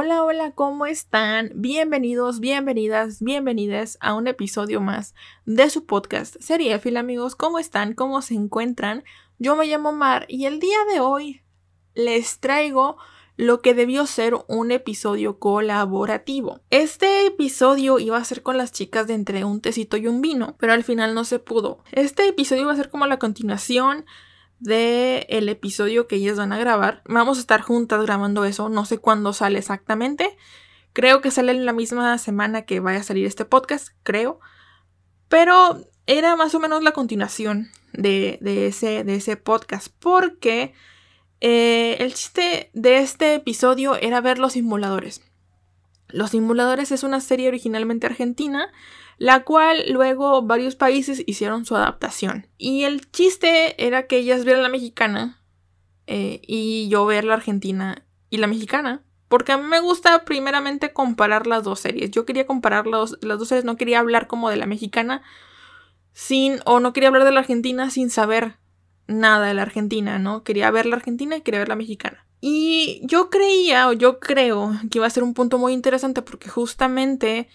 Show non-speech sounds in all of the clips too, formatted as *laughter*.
Hola, hola, ¿cómo están? Bienvenidos, bienvenidas, bienvenidas a un episodio más de su podcast Seriefil, amigos. ¿Cómo están? ¿Cómo se encuentran? Yo me llamo Mar y el día de hoy les traigo lo que debió ser un episodio colaborativo. Este episodio iba a ser con las chicas de entre un tecito y un vino, pero al final no se pudo. Este episodio iba a ser como la continuación de el episodio que ellas van a grabar. Vamos a estar juntas grabando eso, no sé cuándo sale exactamente. Creo que sale en la misma semana que vaya a salir este podcast, creo. Pero era más o menos la continuación de, ese, de ese podcast, porque eh, el chiste de este episodio era ver los simuladores. Los simuladores es una serie originalmente argentina, la cual luego varios países hicieron su adaptación. Y el chiste era que ellas vieran la mexicana eh, y yo ver la argentina y la mexicana. Porque a mí me gusta primeramente comparar las dos series. Yo quería comparar las dos series, no quería hablar como de la mexicana sin, o no quería hablar de la argentina sin saber nada de la argentina, ¿no? Quería ver la argentina y quería ver la mexicana. Y yo creía, o yo creo, que iba a ser un punto muy interesante porque justamente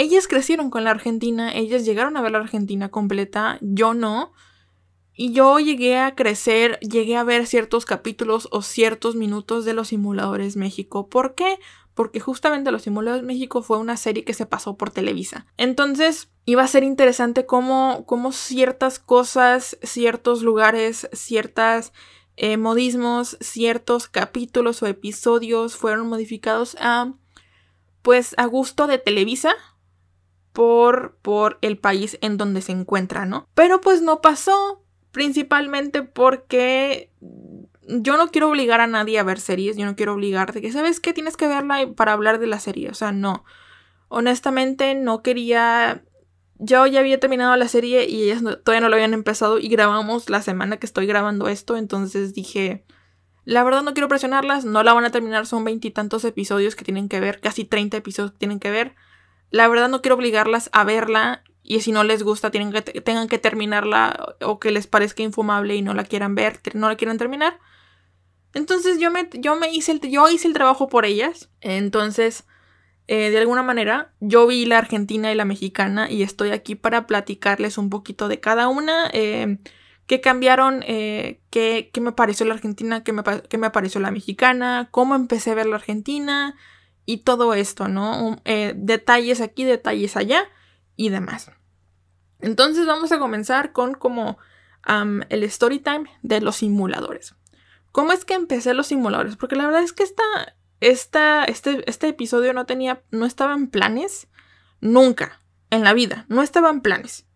ellas crecieron con la Argentina, ellas llegaron a ver la Argentina completa, yo no. Y yo llegué a crecer, llegué a ver ciertos capítulos o ciertos minutos de Los Simuladores México. ¿Por qué? Porque justamente Los Simuladores México fue una serie que se pasó por Televisa. Entonces iba a ser interesante cómo, cómo ciertas cosas, ciertos lugares, ciertas eh, modismos, ciertos capítulos o episodios fueron modificados a, pues, a gusto de Televisa por, por el país en donde se encuentra, ¿no? Pero pues no pasó, principalmente porque yo no quiero obligar a nadie a ver series, yo no quiero obligarte que, ¿sabes qué? Tienes que verla para hablar de la serie, o sea, no. Honestamente no quería... Yo ya había terminado la serie y ellas todavía no lo habían empezado y grabamos la semana que estoy grabando esto, entonces dije, la verdad no quiero presionarlas, no la van a terminar, son veintitantos episodios que tienen que ver, casi 30 episodios que tienen que ver. La verdad no quiero obligarlas a verla y si no les gusta tienen que, tengan que terminarla o que les parezca infumable y no la quieran ver, no la quieran terminar. Entonces yo me, yo me hice, el, yo hice el trabajo por ellas. Entonces, eh, de alguna manera, yo vi la argentina y la mexicana y estoy aquí para platicarles un poquito de cada una. Eh, qué cambiaron, eh, qué, me pareció la argentina, qué me, qué me pareció la mexicana, cómo empecé a ver la argentina y todo esto, ¿no? Eh, detalles aquí, detalles allá y demás. Entonces vamos a comenzar con como el story time de los simuladores. ¿Cómo es que empecé los simuladores? Porque la verdad es que esta, esta, este, este episodio no tenía, no estaba en planes, nunca, en la vida, no estaba en planes.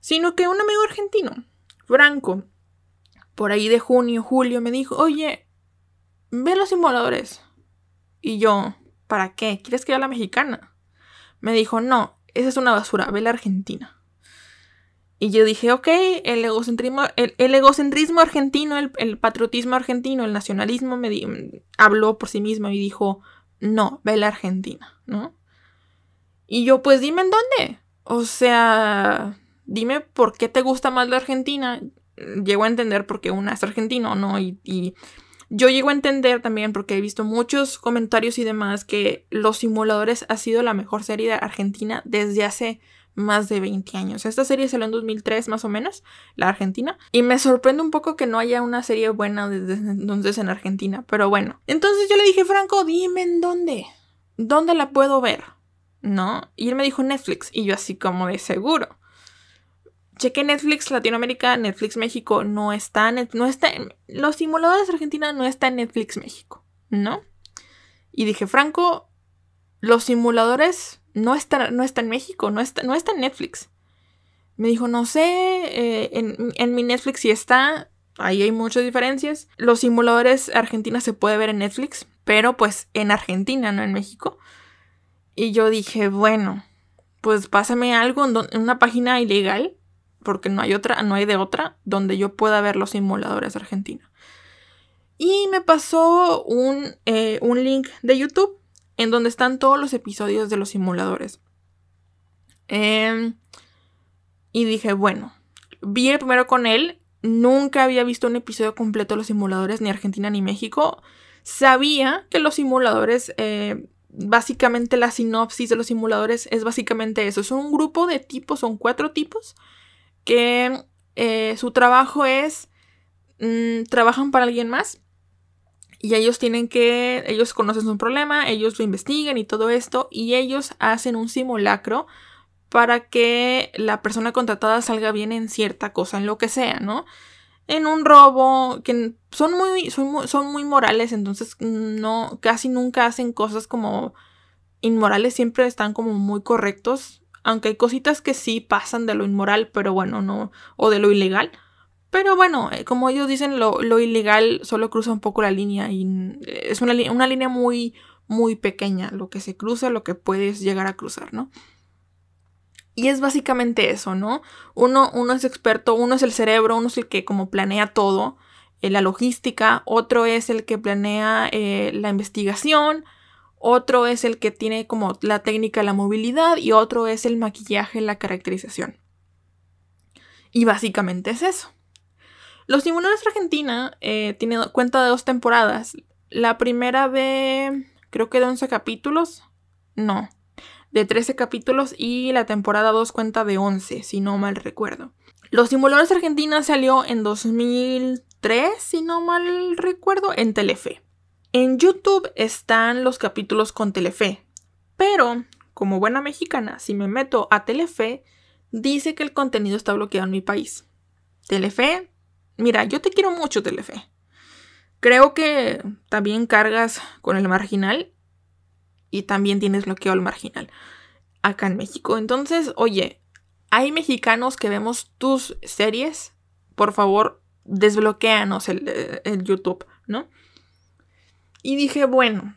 Sino que un amigo argentino, Franco, por ahí de junio, julio, me dijo, oye, ve los simuladores. Y yo, ¿para qué? ¿Quieres que vea la mexicana? Me dijo, no, esa es una basura, ve la argentina. Y yo dije, ok, el egocentrismo, el, egocentrismo argentino, el, patriotismo argentino, el nacionalismo me habló por sí mismo y dijo, no, ve la argentina, ¿no? Y yo, pues dime en dónde. O sea, dime por qué te gusta más la Argentina. Llego a entender por qué una es argentino, ¿no? y yo llego a entender también, porque he visto muchos comentarios y demás, que Los Simuladores ha sido la mejor serie de Argentina desde hace más de 20 años. Esta serie salió en 2003 más o menos, la Argentina. Y me sorprende un poco que no haya una serie buena desde entonces en Argentina. Pero bueno. Entonces yo le dije, Franco, dime en dónde. ¿Dónde la puedo ver? ¿No? Y él me dijo Netflix. Y yo así como de seguro cheque Netflix Latinoamérica, Netflix México no está, no está, los simuladores Argentina no está en Netflix México, ¿no? Y dije, Franco, los simuladores no están, no está en México, no está, no está en Netflix. Me dijo, no sé, eh, en, en, mi Netflix sí está, ahí hay muchas diferencias. Los simuladores Argentina se puede ver en Netflix, pero pues en Argentina, no en México. Y yo dije, bueno, pues pásame algo en, una página ilegal, porque no hay otra, no hay de otra, donde yo pueda ver los simuladores de Argentina. Y me pasó un, eh, un link de YouTube en donde están todos los episodios de los simuladores. Em, y dije, bueno, vi el primero con él. Nunca había visto un episodio completo de los simuladores, ni Argentina ni México. Sabía que los simuladores eh, básicamente la sinopsis de los simuladores es básicamente eso. Son un grupo de tipos, son cuatro tipos, que eh, su trabajo es, mm, trabajan para alguien más y ellos tienen que, ellos conocen un problema, ellos lo investigan y todo esto y ellos hacen un simulacro para que la persona contratada salga bien en cierta cosa, en lo que sea, ¿no? en un robo, que son muy, son muy, morales, entonces no, casi nunca hacen cosas como inmorales, siempre están como muy correctos, aunque hay cositas que sí pasan de lo inmoral, pero bueno, no, o de lo ilegal. Pero bueno, eh, como ellos dicen, lo, lo, ilegal solo cruza un poco la línea y es una, una línea muy, muy pequeña, lo que se cruza, lo que puedes llegar a cruzar, ¿no? Y es básicamente eso, ¿no? Uno, uno es experto, uno es el cerebro, uno es el que como planea todo, eh, la logística, otro es el que planea eh, la investigación, otro es el que tiene como la técnica la movilidad y otro es el maquillaje, la caracterización. Y básicamente es eso. Los de Argentina eh, tienen cuenta de dos temporadas. La primera de, creo que de 11 capítulos. No, de 13 capítulos y la temporada 2 cuenta de 11, si no mal recuerdo. Los Simuladores Argentina salió en 2003, si no mal recuerdo, en Telefe. En YouTube están los capítulos con Telefe, pero como buena mexicana, si me meto a Telefe, dice que el contenido está bloqueado en mi país. Telefe, mira, yo te quiero mucho, Telefe. Creo que también cargas con el marginal y también tienes bloqueo al marginal acá en México. Entonces, oye, hay mexicanos que vemos tus series, por favor, desbloqueanos el, eh, el YouTube, ¿no? Y dije, bueno,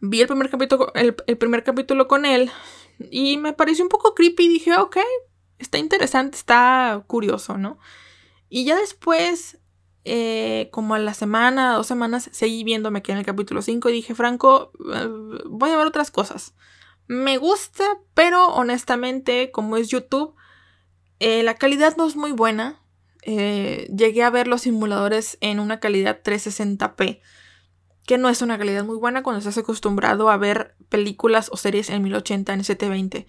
vi el primer capítulo, el, primer capítulo con él y me pareció un poco creepy. Dije, ok, está interesante, está curioso, ¿no? Y ya después eh, como a la semana, dos semanas, seguí viéndome aquí en el capítulo 5 y dije, Franco, eh, voy a ver otras cosas. Me gusta, pero honestamente, como es YouTube, eh, la calidad no es muy buena. llegué a ver los simuladores en una calidad 360p, que no es una calidad muy buena cuando estás acostumbrado a ver películas o series en 1080 en 720.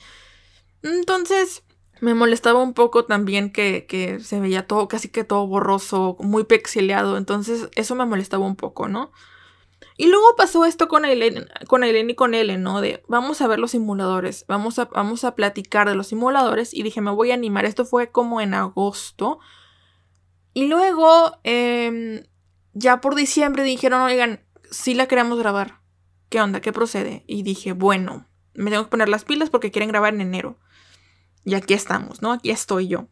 Entonces, me molestaba un poco también que, se veía todo, casi que todo borroso, muy pixeleado. Entonces, eso me molestaba un poco, ¿no? Y luego pasó esto con Aileen, con y con Ellen, ¿no? De vamos a ver los simuladores, vamos a, vamos a platicar de los simuladores. Y dije, me voy a animar. Esto fue como en agosto. Y luego, em, ya por diciembre dijeron, oigan, sí la queremos grabar. ¿Qué onda? ¿Qué procede? Y dije, bueno, me tengo que poner las pilas porque quieren grabar en enero. Y aquí estamos, ¿no? Aquí estoy yo.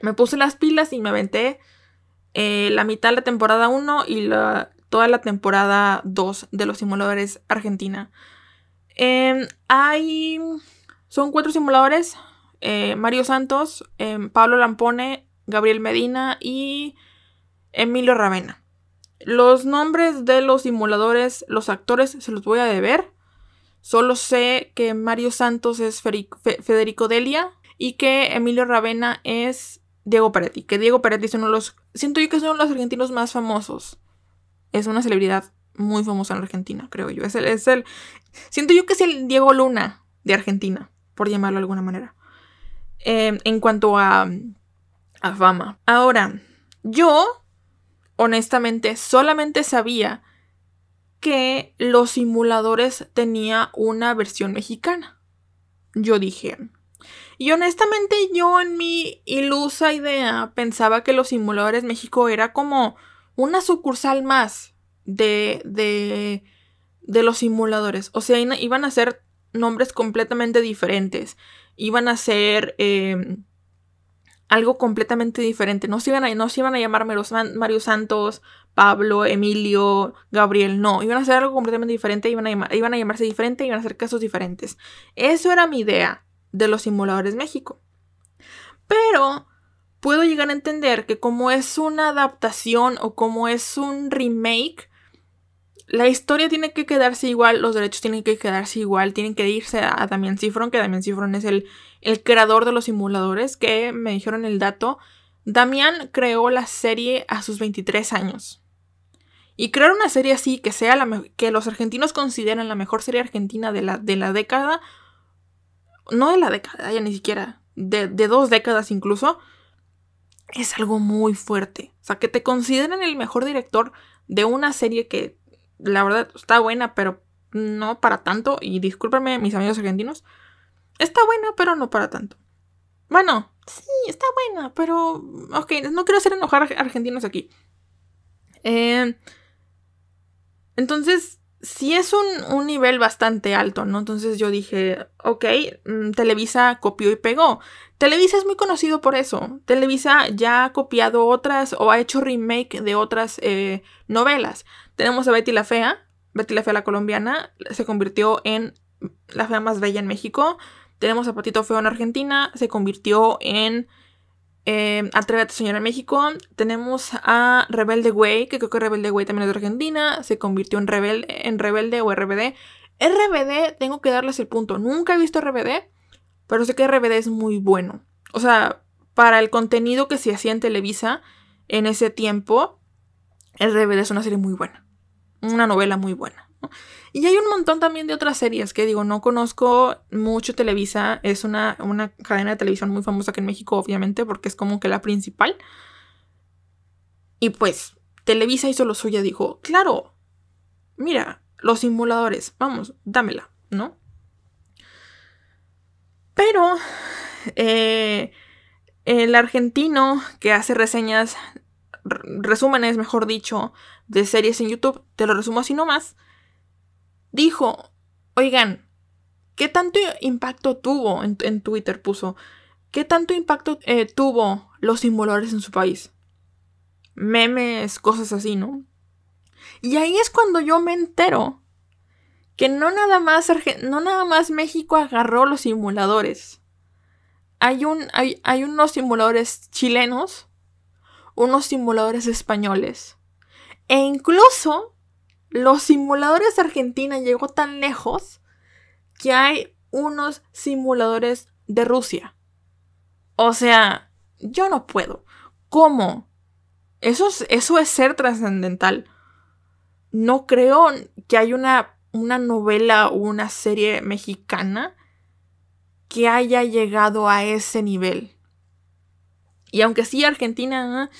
Me puse las pilas y me aventé eh, la mitad de la temporada 1 y la, toda la temporada 2 de los simuladores Argentina. Em, hay. Son cuatro simuladores: eh, Mario Santos, em, Pablo Lampone, Gabriel Medina y Emilio Ravena. Los nombres de los simuladores, los actores, se los voy a deber. Solo sé que Mario Santos es Federico Delia y que Emilio Ravena es Diego Peretti. Que Diego Peretti es uno de los. Siento yo que es uno de los argentinos más famosos. Es una celebridad muy famosa en Argentina, creo yo. Es el. Siento yo que es el Diego Luna de Argentina, por llamarlo de alguna manera. Em, en cuanto a. a fama. Ahora, yo. Honestamente, solamente sabía que los simuladores tenía una versión mexicana. Yo dije. Y honestamente yo en mi ilusa idea pensaba que los simuladores México era como una sucursal más de, de, de los simuladores. O sea, iban a ser nombres completamente diferentes. Iban a ser em, algo completamente diferente. No se iban a, no se iban a llamar Mario Santos, Pablo, Emilio, Gabriel, no, iban a hacer algo completamente diferente, iban a, iban a llamarse diferente, iban a hacer casos diferentes. Eso era mi idea. de los simuladores México. Pero puedo llegar a entender que como es una adaptación o como es un remake, la historia tiene que quedarse igual, los derechos tienen que quedarse igual, tienen que irse a Damián Cifron, que Damián Cifron es el, el creador de los simuladores, que me dijeron el dato. Damián creó la serie a sus 23 años. Y crear una serie así, que sea la que los argentinos consideran la mejor serie argentina de la, de la década, no de la década, ya ni siquiera, de, de dos décadas incluso, es algo muy fuerte. O sea, que te consideren el mejor director de una serie que la verdad está buena, pero no para tanto. Y discúlpenme, mis amigos argentinos. Está buena, pero no para tanto. Bueno, sí, está buena, pero. Ok, no quiero hacer enojar a argentinos aquí. Eh, entonces, sí es un, nivel bastante alto, ¿no? Entonces yo dije, ok, mm, Televisa copió y pegó. Televisa es muy conocido por eso. Televisa ya ha copiado otras o ha hecho remake de otras eh, novelas. Tenemos a Betty la Fea. Betty la Fea, la colombiana, se convirtió en la fea más bella en México. Tenemos a Patito Feo en Argentina, se convirtió en eh, Atrévete a soñar México. Tenemos a Rebelde Way, que creo que Rebelde Way también es de Argentina. Se convirtió en Rebelde, en Rebelde o RBD. RBD, tengo que darles el punto. Nunca he visto RBD, pero sé que RBD es muy bueno. O sea, para el contenido que se hacía en Televisa en ese tiempo, RBD es una serie muy buena. Una novela muy buena. Y hay un montón también de otras series que digo, no conozco mucho Televisa, es una, una cadena de televisión muy famosa aquí en México, obviamente, porque es como que la principal. Y pues, Televisa hizo lo suyo, dijo, claro, mira, los simuladores, vamos, dámela, ¿no? Pero eh, el argentino que hace reseñas, resúmenes, mejor dicho, de series en YouTube, te lo resumo así nomás, dijo, oigan, ¿qué tanto impacto tuvo en, Twitter? Puso, ¿qué tanto impacto eh, tuvo los simuladores en su país? Memes, cosas así, ¿no? Y ahí es cuando yo me entero que no nada más, no nada más México agarró los simuladores. Hay, hay unos simuladores chilenos, unos simuladores españoles. E incluso los simuladores de Argentina llegó tan lejos que hay unos simuladores de Rusia. O sea, yo no puedo. ¿Cómo? Eso es, eso es ser trascendental. No creo que haya una, una novela o una serie mexicana que haya llegado a ese nivel. Y aunque sí, Argentina,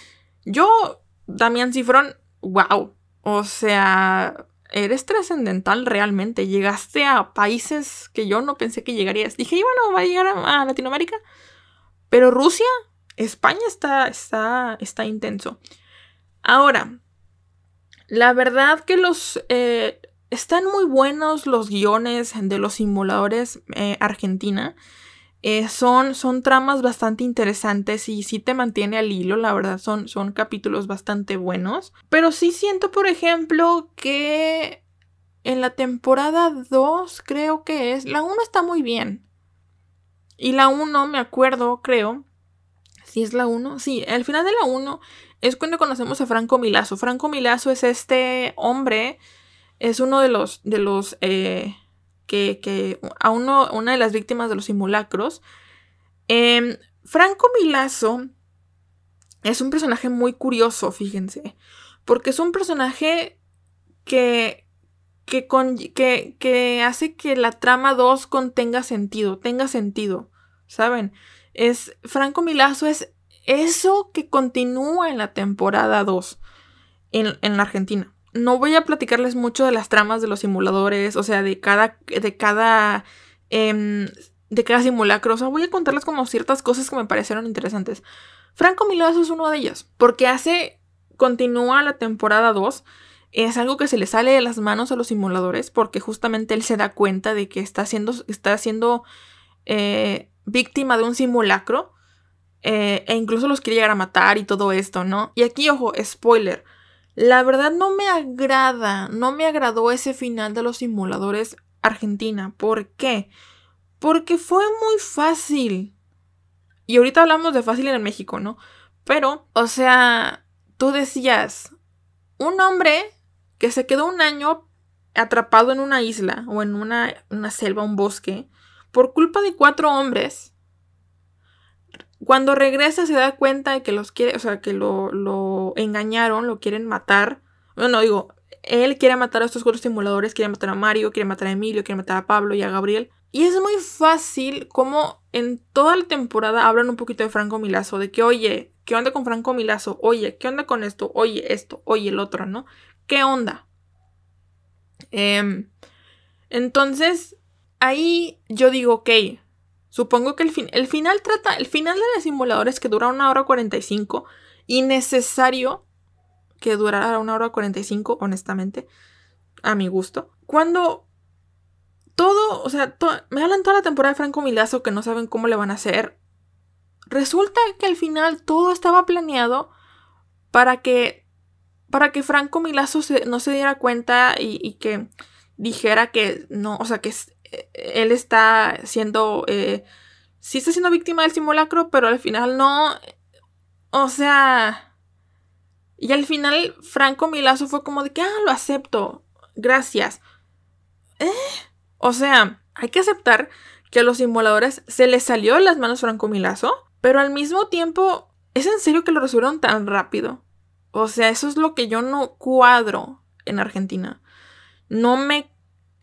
yo, Damián Cifrón, wow, o sea, eres trascendental realmente. Llegaste a países que yo no pensé que llegarías. Dije, bueno, va a llegar a, Latinoamérica. Pero Rusia, España está, está, está intenso. Ahora, la verdad que los... Eh, están muy buenos los guiones de los simuladores eh, Argentina. Eh, son, son tramas bastante interesantes y sí te mantiene al hilo, la verdad, son, son capítulos bastante buenos. Pero sí siento, por ejemplo, que en la temporada 2 creo que es, la 1 está muy bien. Y la 1, me acuerdo, creo, si es la 1, sí, al final de la 1 es cuando conocemos a Franco Milazo. Franco Milazo es este hombre, es uno de los, de los, eh, que, a uno, una de las víctimas de los simulacros. Em, Franco Milazo es un personaje muy curioso, fíjense, porque es un personaje que, que, que, que hace que la trama 2 contenga sentido, tenga sentido, ¿saben? Es, Franco Milazo es eso que continúa en la temporada 2 en, en la Argentina no voy a platicarles mucho de las tramas de los simuladores, o sea, de cada, de cada, em, de cada simulacro. O sea, voy a contarles como ciertas cosas que me parecieron interesantes. Franco Milazo es uno de ellos, porque hace, continúa la temporada 2. Es algo que se le sale de las manos a los simuladores, porque justamente él se da cuenta de que está siendo, está siendo eh, víctima de un simulacro. Eh, e incluso los quiere llegar a matar y todo esto, ¿no? Y aquí, ojo, spoiler la verdad no me agrada, no me agradó ese final de los simuladores Argentina. ¿Por qué? Porque fue muy fácil. Y ahorita hablamos de fácil en México, ¿no? Pero, o sea, tú decías, un hombre que se quedó un año atrapado en una isla o en una, una selva, un bosque, por culpa de cuatro hombres, cuando regresa se da cuenta de que los quiere, o sea, que lo, engañaron, lo quieren matar. Bueno, digo, él quiere matar a estos cuatro simuladores, quiere matar a Mario, quiere matar a Emilio, quiere matar a Pablo y a Gabriel. Y es muy fácil como en toda la temporada hablan un poquito de Franco Milazo, de que, oye, ¿qué onda con Franco Milazo? Oye, ¿qué onda con esto? Oye, esto, oye, el otro, ¿no? ¿Qué onda? Em, entonces, ahí yo digo, ok, supongo que el, fin, el final trata, el final de los simuladores que dura una hora 45, innecesario que durara una hora 45, honestamente, a mi gusto. Cuando todo, o sea, me hablan toda la temporada de Franco Milazo que no saben cómo le van a hacer. Resulta que al final todo estaba planeado para que para que Franco Milazo no se diera cuenta y, que dijera que no, o sea, que él está siendo, eh, sí está siendo víctima del simulacro, pero al final no, o sea, y al final Franco Milazo fue como de que, ah, lo acepto, gracias. ¿Eh? O sea, hay que aceptar que a los simuladores se les salió de las manos Franco Milazo, pero al mismo tiempo, ¿es en serio que lo resolvieron tan rápido? O sea, eso es lo que yo no cuadro en Argentina. No me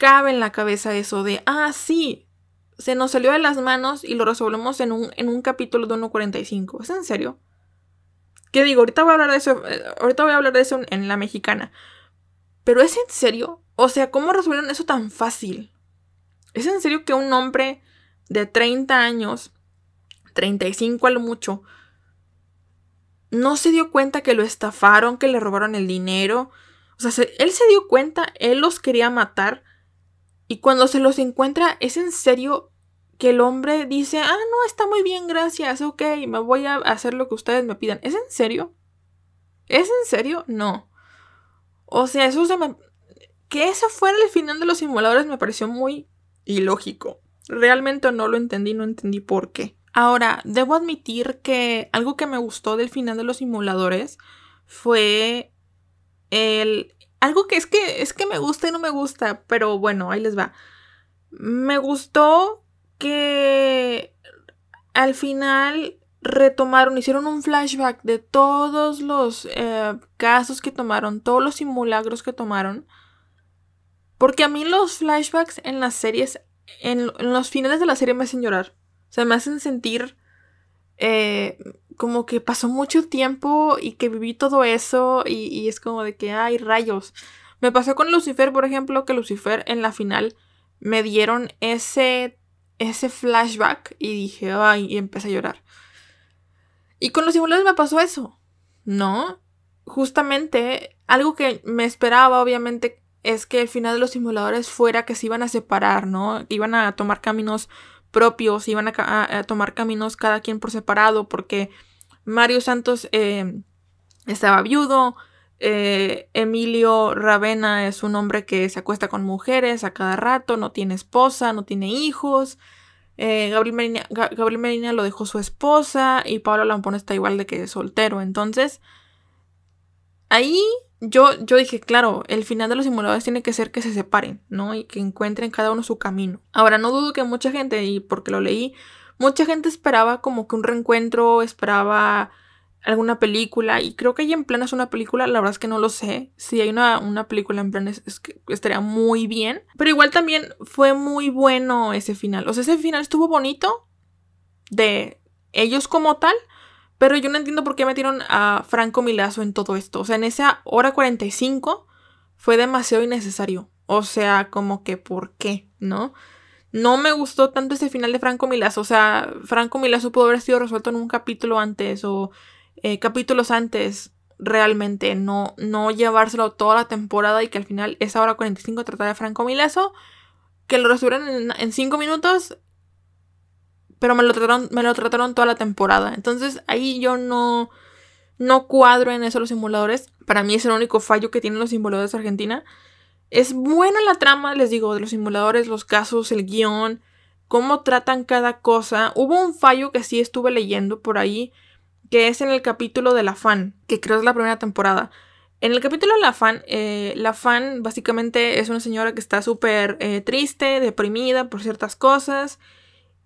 cabe en la cabeza eso de, ah, sí, se nos salió de las manos y lo resolvemos en un, en un capítulo de 1.45. ¿Es en serio? ¿Qué digo? Ahorita voy a hablar de eso, eh, ahorita voy a hablar de eso en la mexicana. Pero ¿es en serio? O sea, ¿cómo resolvieron eso tan fácil? ¿Es en serio que un hombre de 30 años, 35 a lo mucho, no se dio cuenta que lo estafaron, que le robaron el dinero. O sea, él se dio cuenta, él los quería matar. Y cuando se los encuentra, es en serio que el hombre dice, ah, no, está muy bien, gracias, ok, me voy a hacer lo que ustedes me pidan. ¿Es en serio? ¿Es en serio? No. O sea, eso se me... Que ese fuera el final de los simuladores me pareció muy ilógico. Realmente no lo entendí, no entendí por qué. Ahora, debo admitir que algo que me gustó del final de los simuladores fue el... Algo que es que es que me gusta y no me gusta, pero bueno, ahí les va. Me gustó que al final retomaron, hicieron un flashback de todos los eh, casos que tomaron, todos los simulacros que tomaron. Porque a mí los flashbacks en las series, en, en los finales de la serie me hacen llorar. O sea, me hacen sentir eh, como que pasó mucho tiempo y que viví todo eso y, es como de que, hay rayos. Me pasó con Lucifer, por ejemplo, que Lucifer en la final me dieron ese, ese flashback y dije, ay, y empecé a llorar. Y con los simuladores me pasó eso, ¿no? Justamente, algo que me esperaba, obviamente, es que el final de los simuladores fuera que se iban a separar, ¿no? Iban a tomar caminos propios, iban a, tomar caminos cada quien por separado, porque Mario Santos eh, estaba viudo, eh, Emilio Ravena es un hombre que se acuesta con mujeres a cada rato, no tiene esposa, no tiene hijos. Eh, Gabriel, Medina, Gabriel, lo dejó su esposa y Pablo Lampón está igual de que soltero. Entonces, ahí yo, yo dije, claro, el final de los simuladores tiene que ser que se separen, ¿no? Y que encuentren cada uno su camino. Ahora, no dudo que mucha gente, y porque lo leí, mucha gente esperaba como que un reencuentro, esperaba alguna película, y creo que hay en planes una película, la verdad es que no lo sé. Si hay una, una película en planes, es que estaría muy bien. Pero igual también fue muy bueno ese final. O sea, ese final estuvo bonito de ellos como tal, pero yo no entiendo por qué metieron a Franco Milazo en todo esto. O sea, en esa hora 45 fue demasiado innecesario. O sea, como que ¿por qué? ¿No? No me gustó tanto ese final de Franco Milazo. O sea, Franco Milazo pudo haber sido resuelto en un capítulo antes o eh, capítulos antes realmente. No, no llevárselo toda la temporada y que al final esa hora 45 tratara de Franco Milazo. Que lo resolvieran en 5 minutos pero me lo trataron, me lo trataron toda la temporada. Entonces ahí yo no, no cuadro en eso los simuladores. Para mí es el único fallo que tienen los simuladores de Argentina. Es buena la trama, les digo, de los simuladores, los casos, el guion, cómo tratan cada cosa. Hubo un fallo que sí estuve leyendo por ahí, que es en el capítulo de la fan, que creo es la primera temporada. En el capítulo la fan, eh, la fan básicamente es una señora que está súper eh, triste, deprimida por ciertas cosas.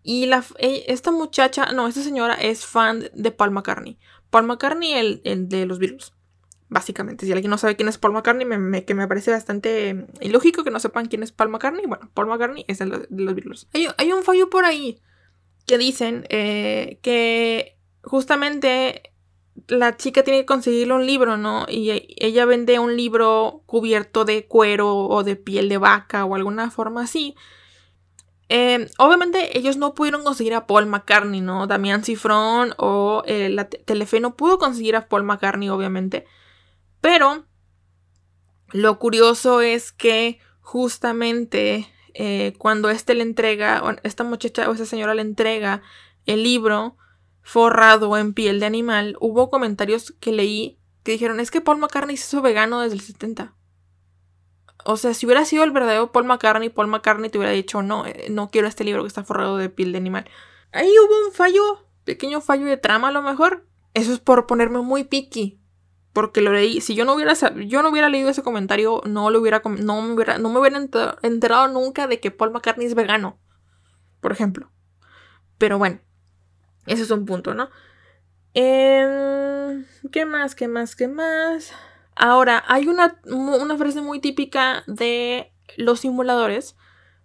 Y la, e, esta muchacha, no, esta señora es fan de Paul McCartney. Paul McCartney, el, el de los Beatles. Básicamente, si alguien no sabe quién es Paul McCartney, que me parece bastante ilógico que no sepan quién es Paul McCartney. Bueno, Paul McCartney es el de los Beatles. Hay, un fallo por ahí que dicen eh, que justamente la chica tiene que conseguirle un libro, ¿no? Y ella vende un libro cubierto de cuero o de piel de vaca o alguna forma así. Eh, obviamente ellos no pudieron conseguir a Paul McCartney, ¿no? Damián Cifrón o eh, la Telefe no pudo conseguir a Paul McCartney, obviamente. Pero lo curioso es que justamente eh, cuando este le entrega, esta muchacha o esa señora le entrega el libro forrado en piel de animal, hubo comentarios que leí que dijeron, es que Paul McCartney se hizo vegano desde el 70. O sea, si hubiera sido el verdadero Paul McCartney, Paul McCartney te hubiera dicho, no, eh, no quiero este libro que está forrado de piel de animal. Ahí hubo un fallo, pequeño fallo de trama a lo mejor. Eso es por ponerme muy picky porque lo leí. Si yo no hubiera, yo no hubiera leído ese comentario, no, lo hubiera, no, me hubiera, no me hubiera enterado nunca de que Paul McCartney es vegano, por ejemplo. Pero bueno, ese es un punto, ¿no? Em, ¿Qué más? ¿Qué más? ¿Qué más? Ahora, hay una, una frase muy típica de los simuladores,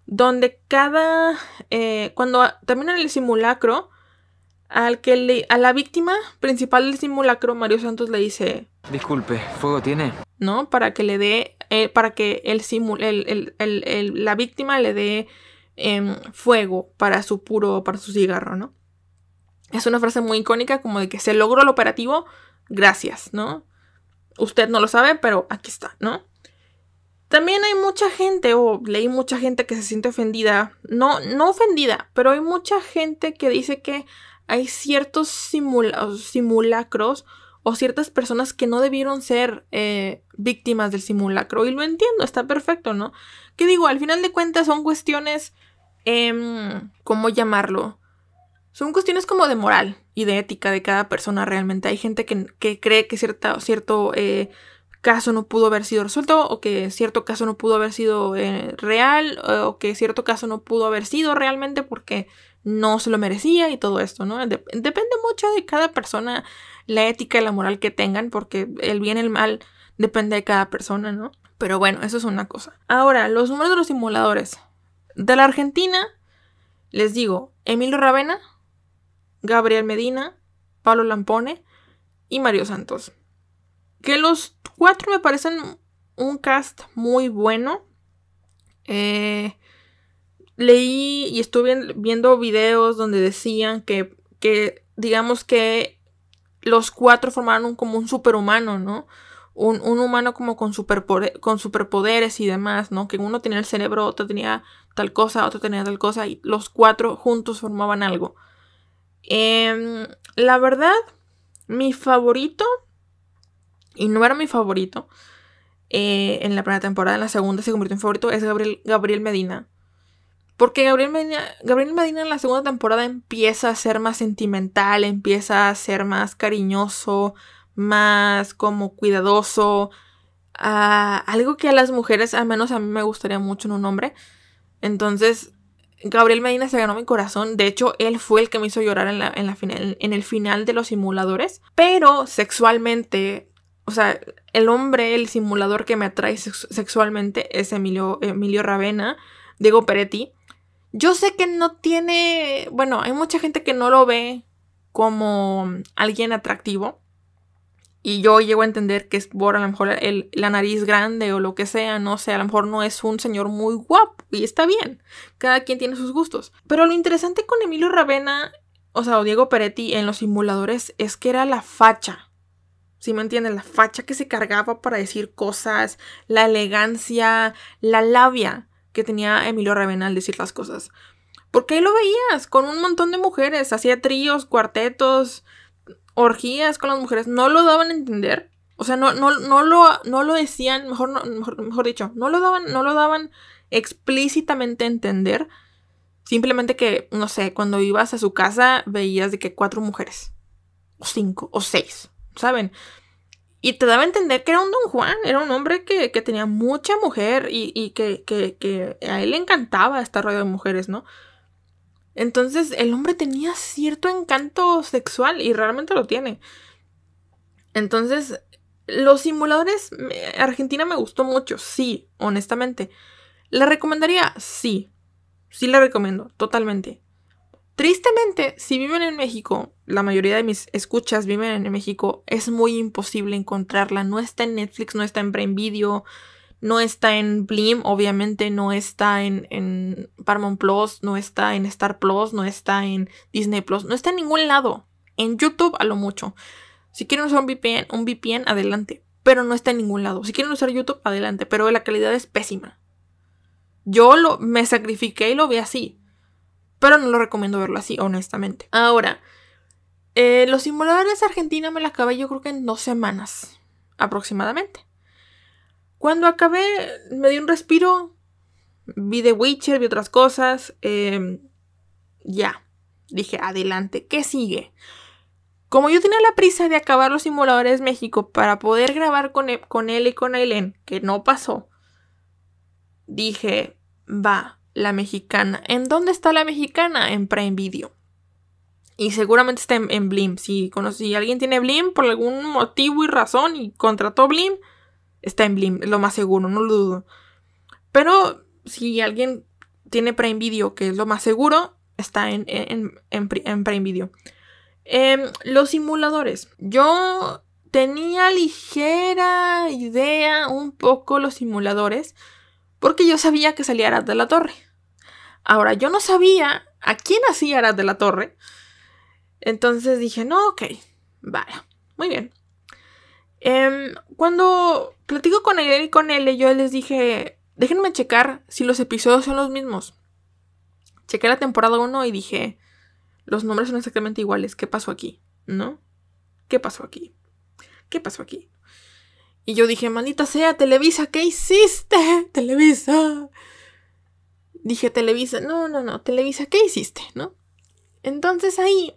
donde cada... Eh, cuando terminan el simulacro, al que le, a la víctima principal del simulacro, Mario Santos le dice, Disculpe, ¿fuego tiene? ¿No? Para que le dé, eh, para que el, el, la víctima le dé em, fuego para su puro, para su cigarro, ¿no? Es una frase muy icónica como de que se logró el operativo, gracias, ¿no? Usted no lo sabe, pero aquí está, ¿no? También hay mucha gente, o leí mucha gente que se siente ofendida, no, no ofendida, pero hay mucha gente que dice que hay ciertos simulacros o ciertas personas que no debieron ser eh, víctimas del simulacro. Y lo entiendo, está perfecto, ¿no? Que digo, al final de cuentas son cuestiones, em, ¿cómo llamarlo? Son cuestiones como de moral y de ética de cada persona realmente. Hay gente que, cree que cierta, cierto eh, caso no pudo haber sido resuelto o que cierto caso no pudo haber sido eh, real o que cierto caso no pudo haber sido realmente porque no se lo merecía y todo esto, ¿no? depende mucho de cada persona la ética y la moral que tengan, porque el bien y el mal depende de cada persona, ¿no? Pero bueno, eso es una cosa. Ahora, los números de los simuladores. De la Argentina, les digo, Emilio Ravena, Gabriel Medina, Pablo Lampone y Mario Santos. Que los cuatro me parecen un cast muy bueno. Eh, leí y estuve viendo videos donde decían que, que digamos que los cuatro formaron como un superhumano, ¿no? Un, humano como con, con superpoderes y demás, ¿no? Que uno tenía el cerebro, otro tenía tal cosa, otro tenía tal cosa, y los cuatro juntos formaban algo. Em, la verdad, mi favorito, y no era mi favorito, eh, en la primera temporada, en la segunda se convirtió en favorito, es Gabriel, Gabriel Medina. Porque Gabriel Medina, Gabriel Medina en la segunda temporada empieza a ser más sentimental, empieza a ser más cariñoso, más como cuidadoso. Ah, algo que a las mujeres, al menos a mí me gustaría mucho en un hombre. Entonces, Gabriel Medina se ganó mi corazón. De hecho, él fue el que me hizo llorar en, la, en, la final, en el final de los simuladores. Pero sexualmente, o sea, el hombre, el simulador que me atrae sexualmente es Emilio, Emilio Ravena, Diego Peretti. Yo sé que no tiene, bueno, hay mucha gente que no lo ve como alguien atractivo. Y yo llego a entender que es por a lo mejor la nariz grande o lo que sea, no sé, a lo mejor no es un señor muy guapo y está bien. Cada quien tiene sus gustos. Pero lo interesante con Emilio Ravena, o sea, o Diego Peretti en los simuladores es que era la facha. ¿Sí me entienden? La facha que se cargaba para decir cosas, la elegancia, la labia que tenía Emilio Ravena al decir las cosas. Porque ahí lo veías, con un montón de mujeres, hacía tríos, cuartetos, orgías con las mujeres, no lo daban a entender. O sea, no, no, no, lo, no lo decían, mejor, mejor, dicho, no lo daban, no lo daban explícitamente a entender. Simplemente que, no sé, cuando ibas a su casa veías de que cuatro mujeres. O cinco, o seis, ¿saben? Y te daba a entender que era un don Juan, era un hombre que, tenía mucha mujer y, que, que, a él le encantaba estar rodeado de mujeres, ¿no? Entonces el hombre tenía cierto encanto sexual y realmente lo tiene. Entonces, los simuladores, Argentina me gustó mucho, sí, honestamente. ¿La recomendaría? Sí, sí la recomiendo, totalmente. Tristemente, si viven en México, la mayoría de mis escuchas viven en México, es muy imposible encontrarla. No está en Netflix, no está en Prime Video, no está en Blim, obviamente, no está en, en Paramount Plus, no está en Star Plus, no está en Disney Plus, no está en ningún lado. En YouTube a lo mucho. Si quieren usar un VPN, un VPN, adelante. Pero no está en ningún lado. Si quieren usar YouTube, adelante. Pero la calidad es pésima. Yo lo, me sacrifiqué y lo vi así. Pero no lo recomiendo verlo así, honestamente. Ahora, eh, los simuladores de Argentina me los acabé yo creo que en dos semanas. Aproximadamente. Cuando acabé, me di un respiro. Vi The Witcher, vi otras cosas. Em, ya. Dije, adelante, ¿qué sigue? Como yo tenía la prisa de acabar los simuladores México para poder grabar con, e, él y con Aileen, que no pasó, dije, va, la mexicana. ¿En dónde está la mexicana? En Prime Video. Y seguramente está en, Blim. Si, si alguien tiene Blim por algún motivo y razón y contrató Blim, está en Blim, lo más seguro, no lo dudo. Pero si alguien tiene Prime Video, que es lo más seguro, está en, en, Prime Video. Em, los simuladores. Yo tenía ligera idea un poco los simuladores porque yo sabía que salía Arad de la Torre. Ahora, yo no sabía a quién hacía Arad de la Torre. Entonces dije, no, ok, vale, muy bien. Em, cuando platico con él y con él, yo les dije, déjenme checar si los episodios son los mismos. Chequé la temporada 1 y dije, los nombres son exactamente iguales. ¿Qué pasó aquí? ¿No? ¿Qué pasó aquí? ¿Qué pasó aquí? Y yo dije, maldita sea, Televisa, ¿qué hiciste? *laughs* Televisa. Dije, Televisa, no, no, no, Televisa, ¿qué hiciste? ¿No? Entonces ahí,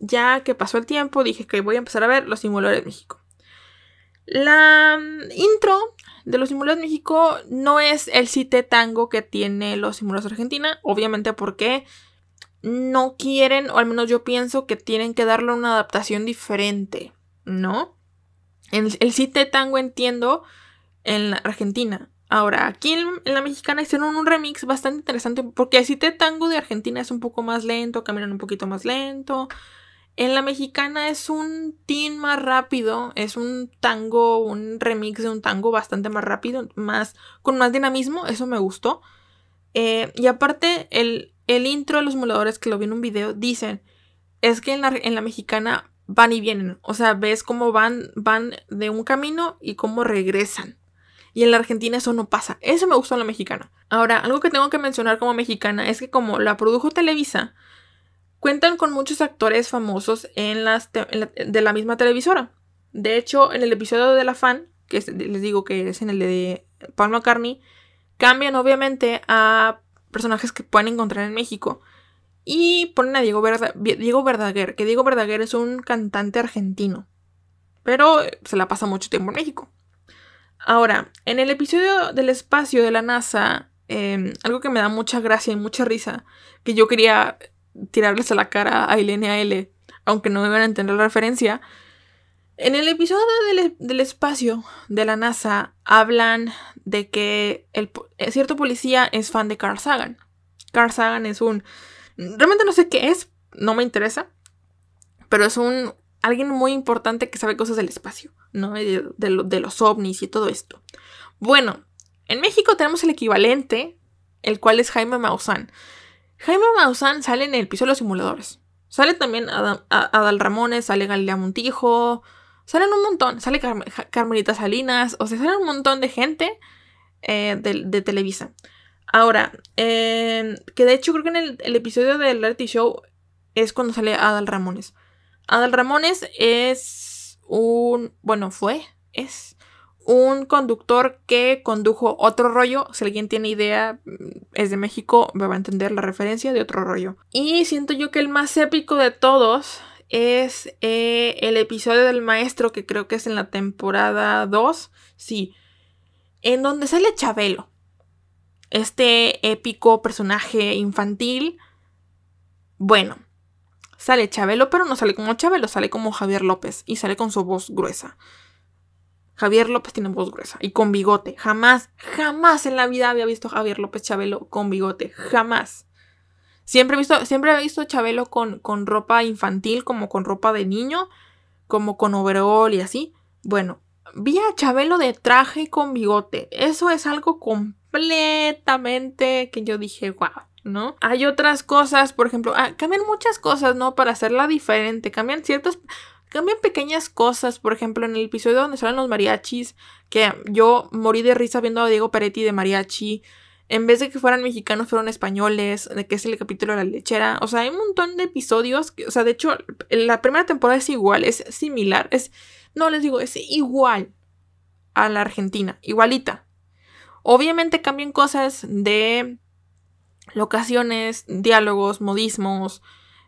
ya que pasó el tiempo, dije que voy a empezar a ver Los Simuladores México. La mm, intro de Los Simuladores de México no es el cite tango que tiene Los Simuladores de Argentina, obviamente porque no quieren, o al menos yo pienso que tienen que darle una adaptación diferente, ¿no? El, el tango entiendo en la Argentina. Ahora, aquí en, la mexicana hicieron un remix bastante interesante porque el cite tango de Argentina es un poco más lento, caminan un poquito más lento. En la mexicana es un teen más rápido, es un tango, un remix de un tango bastante más rápido, más con más dinamismo, eso me gustó. Eh, y aparte, el, el, intro de los emuladores que lo vi en un video dicen, es que en la, en la mexicana van y vienen. O sea, ves cómo van, van de un camino y cómo regresan. Y en la Argentina eso no pasa. Eso me gustó en la mexicana. Ahora, algo que tengo que mencionar como mexicana es que como la produjo Televisa, cuentan con muchos actores famosos en las de la misma televisora. De hecho, en el episodio de La Fan, que les digo que es en el de Paul McCartney, cambian obviamente a personajes que pueden encontrar en México. Y ponen a Diego, Diego Verdaguer, que Diego Verdaguer es un cantante argentino, pero se la pasa mucho tiempo en México. Ahora, en el episodio del espacio de la NASA, em, algo que me da mucha gracia y mucha risa, que yo quería tirarles a la cara a Elena a L, aunque no me van a entender la referencia. En el episodio del, espacio de la NASA hablan de que el, cierto policía es fan de Carl Sagan. Carl Sagan es un Realmente no sé qué es, no me interesa, pero es un alguien muy importante que sabe cosas del espacio, ¿no? De, de, los ovnis y todo esto. Bueno, en México tenemos el equivalente, el cual es Jaime Maussan. Jaime Maussan sale en el episodio de los simuladores. Sale también Adal Ramones, sale Galilea Montijo, salen un montón, sale Carmelita Salinas, o sea, salen un montón de gente eh, de, de Televisa. Ahora, que de hecho creo que en el, episodio del reality show es cuando sale Adal Ramones. Adal Ramones es un, bueno, fue, es un conductor que condujo otro rollo. Si alguien tiene idea, mm, es de México, va a entender la referencia de otro rollo. Y siento yo que el más épico de todos es eh, el episodio del maestro, que creo que es en la temporada 2. Sí. En donde sale Chabelo. Este épico personaje infantil. Bueno, sale Chabelo, pero no sale como Chabelo, sale como Javier López y sale con su voz gruesa. Javier López tiene voz gruesa y con bigote. Jamás, jamás en la vida había visto a Javier López Chabelo con bigote. Jamás. Siempre he visto, siempre visto Chabelo con, con ropa infantil, como con ropa de niño, como con overall y así. Bueno, vi a Chabelo de traje y con bigote. Eso es algo completamente que yo dije, wow, ¿no? Hay otras cosas, por ejemplo, ah, cambian muchas cosas, ¿no? Para hacerla diferente. Cambian ciertas cambian pequeñas cosas, por ejemplo, en el episodio donde salen los mariachis, que yo morí de risa viendo a Diego Peretti de mariachi, en vez de que fueran mexicanos, fueron españoles, de que es el capítulo de la lechera, o sea, hay un montón de episodios, que, o sea, de hecho, la primera temporada es igual, es similar, es, no les digo, es igual a la Argentina, igualita. Obviamente cambian cosas de locaciones, diálogos, modismos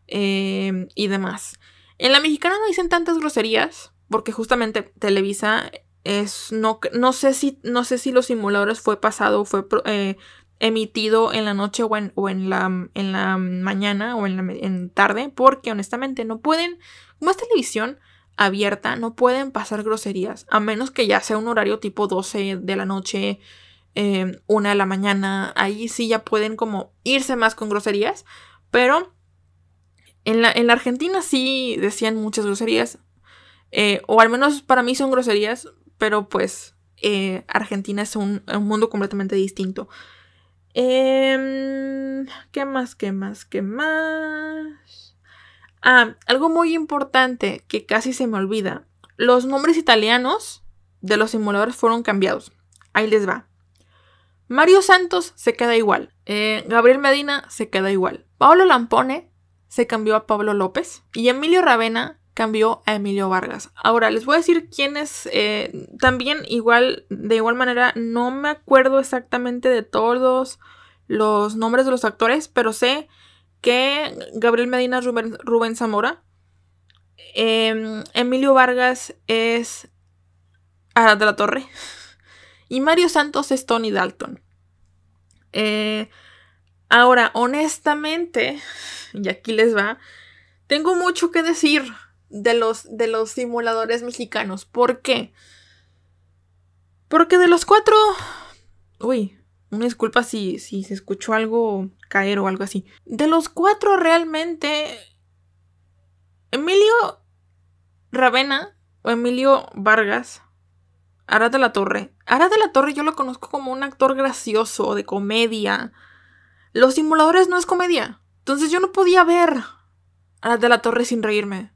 eh, y demás. En la mexicana no dicen tantas groserías, porque justamente Televisa es no, no sé si no sé si los simuladores fue pasado fue eh, emitido en la noche o en, o en, la, en la mañana o en la en tarde, porque honestamente no pueden, como es televisión abierta, no pueden pasar groserías, a menos que ya sea un horario tipo 12 de la noche, eh, una de la mañana, ahí sí ya pueden como irse más con groserías, pero en la, Argentina sí decían muchas groserías, eh, o al menos para mí son groserías, pero pues eh, Argentina es un, mundo completamente distinto. Em, ¿Qué más? ¿Qué más? ¿Qué más? Ah, algo muy importante que casi se me olvida. Los nombres italianos de los simuladores fueron cambiados. Ahí les va. Mario Santos se queda igual. Eh, Gabriel Medina se queda igual. Pablo Lampone se cambió a Pablo López y Emilio Ravena cambió a Emilio Vargas. Ahora les voy a decir quiénes eh, también igual, de igual manera, no me acuerdo exactamente de todos los nombres de los actores, pero sé que Gabriel Medina es Rubén, Zamora. Em, Emilio Vargas es Arad de la Torre. *laughs* Y Mario Santos es Tony Dalton. Eh, ahora, honestamente, y aquí les va, tengo mucho que decir de los, de los simuladores mexicanos. ¿Por qué? Porque de los cuatro... Uy, una disculpa si, si se escuchó algo caer o algo así. De los cuatro realmente... Emilio Ravena o Emilio Vargas. Arad de la Torre. Arad de la Torre yo lo conozco como un actor gracioso, de comedia. Los simuladores no es comedia. Entonces yo no podía ver a Arad de la Torre sin reírme.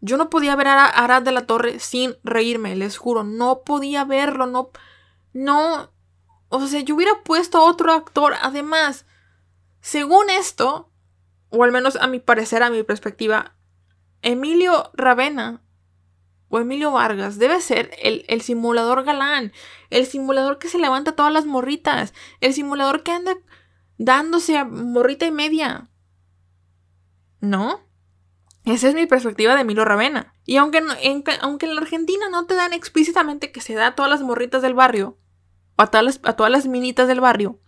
Yo no podía ver a Arad de la Torre sin reírme, les juro. No podía verlo, no. No. O sea, yo hubiera puesto a otro actor. Además, según esto, o al menos a mi parecer, a mi perspectiva, Emilio Ravena o Emilio Vargas debe ser el, el, simulador galán, el simulador que se levanta todas las morritas, el simulador que anda dándose a morrita y media. ¿No? Esa es mi perspectiva de Milo Ravena. Y aunque en, aunque en la Argentina no te dan explícitamente que se da a todas las morritas del barrio, o a todas, las, a todas las minitas del barrio,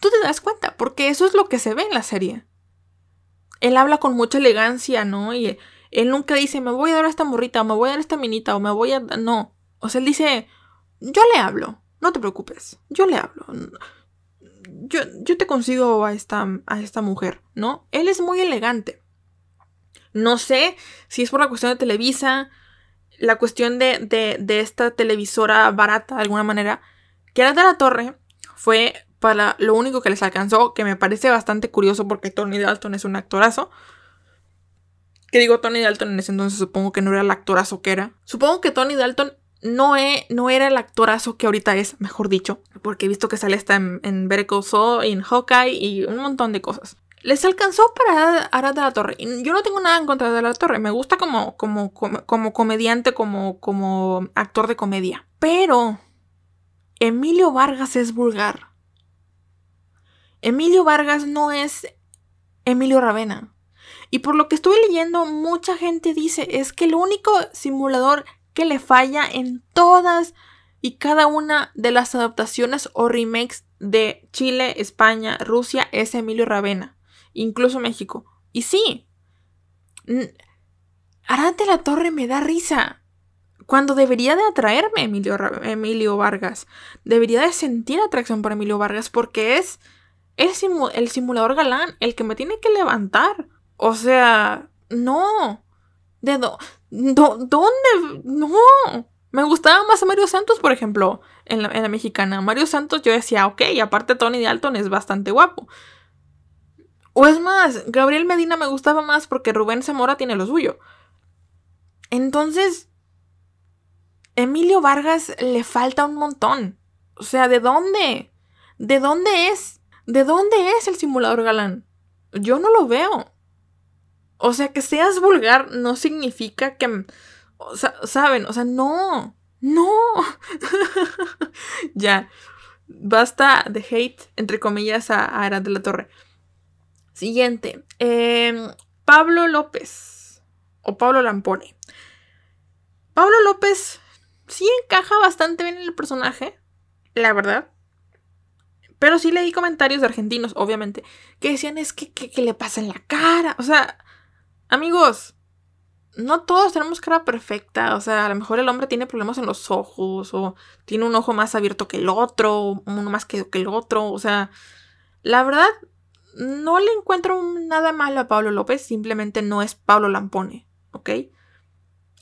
tú te das cuenta, porque eso es lo que se ve en la serie. Él habla con mucha elegancia, ¿no? Y él nunca dice, me voy a dar a esta morrita, o me voy a dar a esta minita, o me voy a... No. O sea, él dice, yo le hablo, no te preocupes, yo le hablo yo, yo te consigo a esta, a esta mujer, ¿no? Él es muy elegante. No sé si es por la cuestión de Televisa, la cuestión de, de, de esta televisora barata de alguna manera, que era de la torre fue para lo único que les alcanzó, que me parece bastante curioso porque Tony Dalton es un actorazo. Que digo Tony Dalton en ese entonces supongo que no era el actorazo que era. Supongo que Tony Dalton no, no era el actorazo que ahorita es, mejor dicho, porque he visto que sale hasta en, en Better en Hawkeye y un montón de cosas. Les alcanzó para Arad de la Torre. Yo no tengo nada en contra de la Torre. Me gusta como, como, como, como comediante, como, como actor de comedia. Pero Emilio Vargas es vulgar. Emilio Vargas no es Emilio Ravena. Y por lo que estuve leyendo, mucha gente dice es que el único simulador que le falla en todas y cada una de las adaptaciones o remakes de Chile, España, Rusia es Emilio Ravena, incluso México. Y sí, Arate la Torre me da risa. Cuando debería de atraerme Emilio, Emilio Vargas. Debería de sentir atracción por Emilio Vargas porque es el simulador galán, el que me tiene que levantar. O sea, no. ¿De dónde? No. Me gustaba más a Mario Santos, por ejemplo, en la, en la, mexicana. Mario Santos yo decía, ok, aparte Tony Dalton es bastante guapo. O es más, Gabriel Medina me gustaba más porque Rubén Zamora tiene lo suyo. Entonces, Emilio Vargas le falta un montón. O sea, ¿de dónde? ¿De dónde es? ¿De dónde es el simulador galán? Yo no lo veo. O sea, que seas vulgar no significa que... O sea, ¿saben? O sea, no. No. *laughs* ya. Basta de hate, entre comillas, a, a de la Torre. Siguiente. Em, Pablo López. O Pablo Lampone. Pablo López sí encaja bastante bien en el personaje. La verdad. Pero sí leí comentarios de argentinos, obviamente, que decían es que, le pasa en la cara. O sea, Amigos, no todos tenemos cara perfecta. O sea, a lo mejor el hombre tiene problemas en los ojos. O tiene un ojo más abierto que el otro. Uno más que, que el otro. O sea, la verdad, no le encuentro nada malo a Pablo López. Simplemente no es Pablo Lampone. ¿Ok?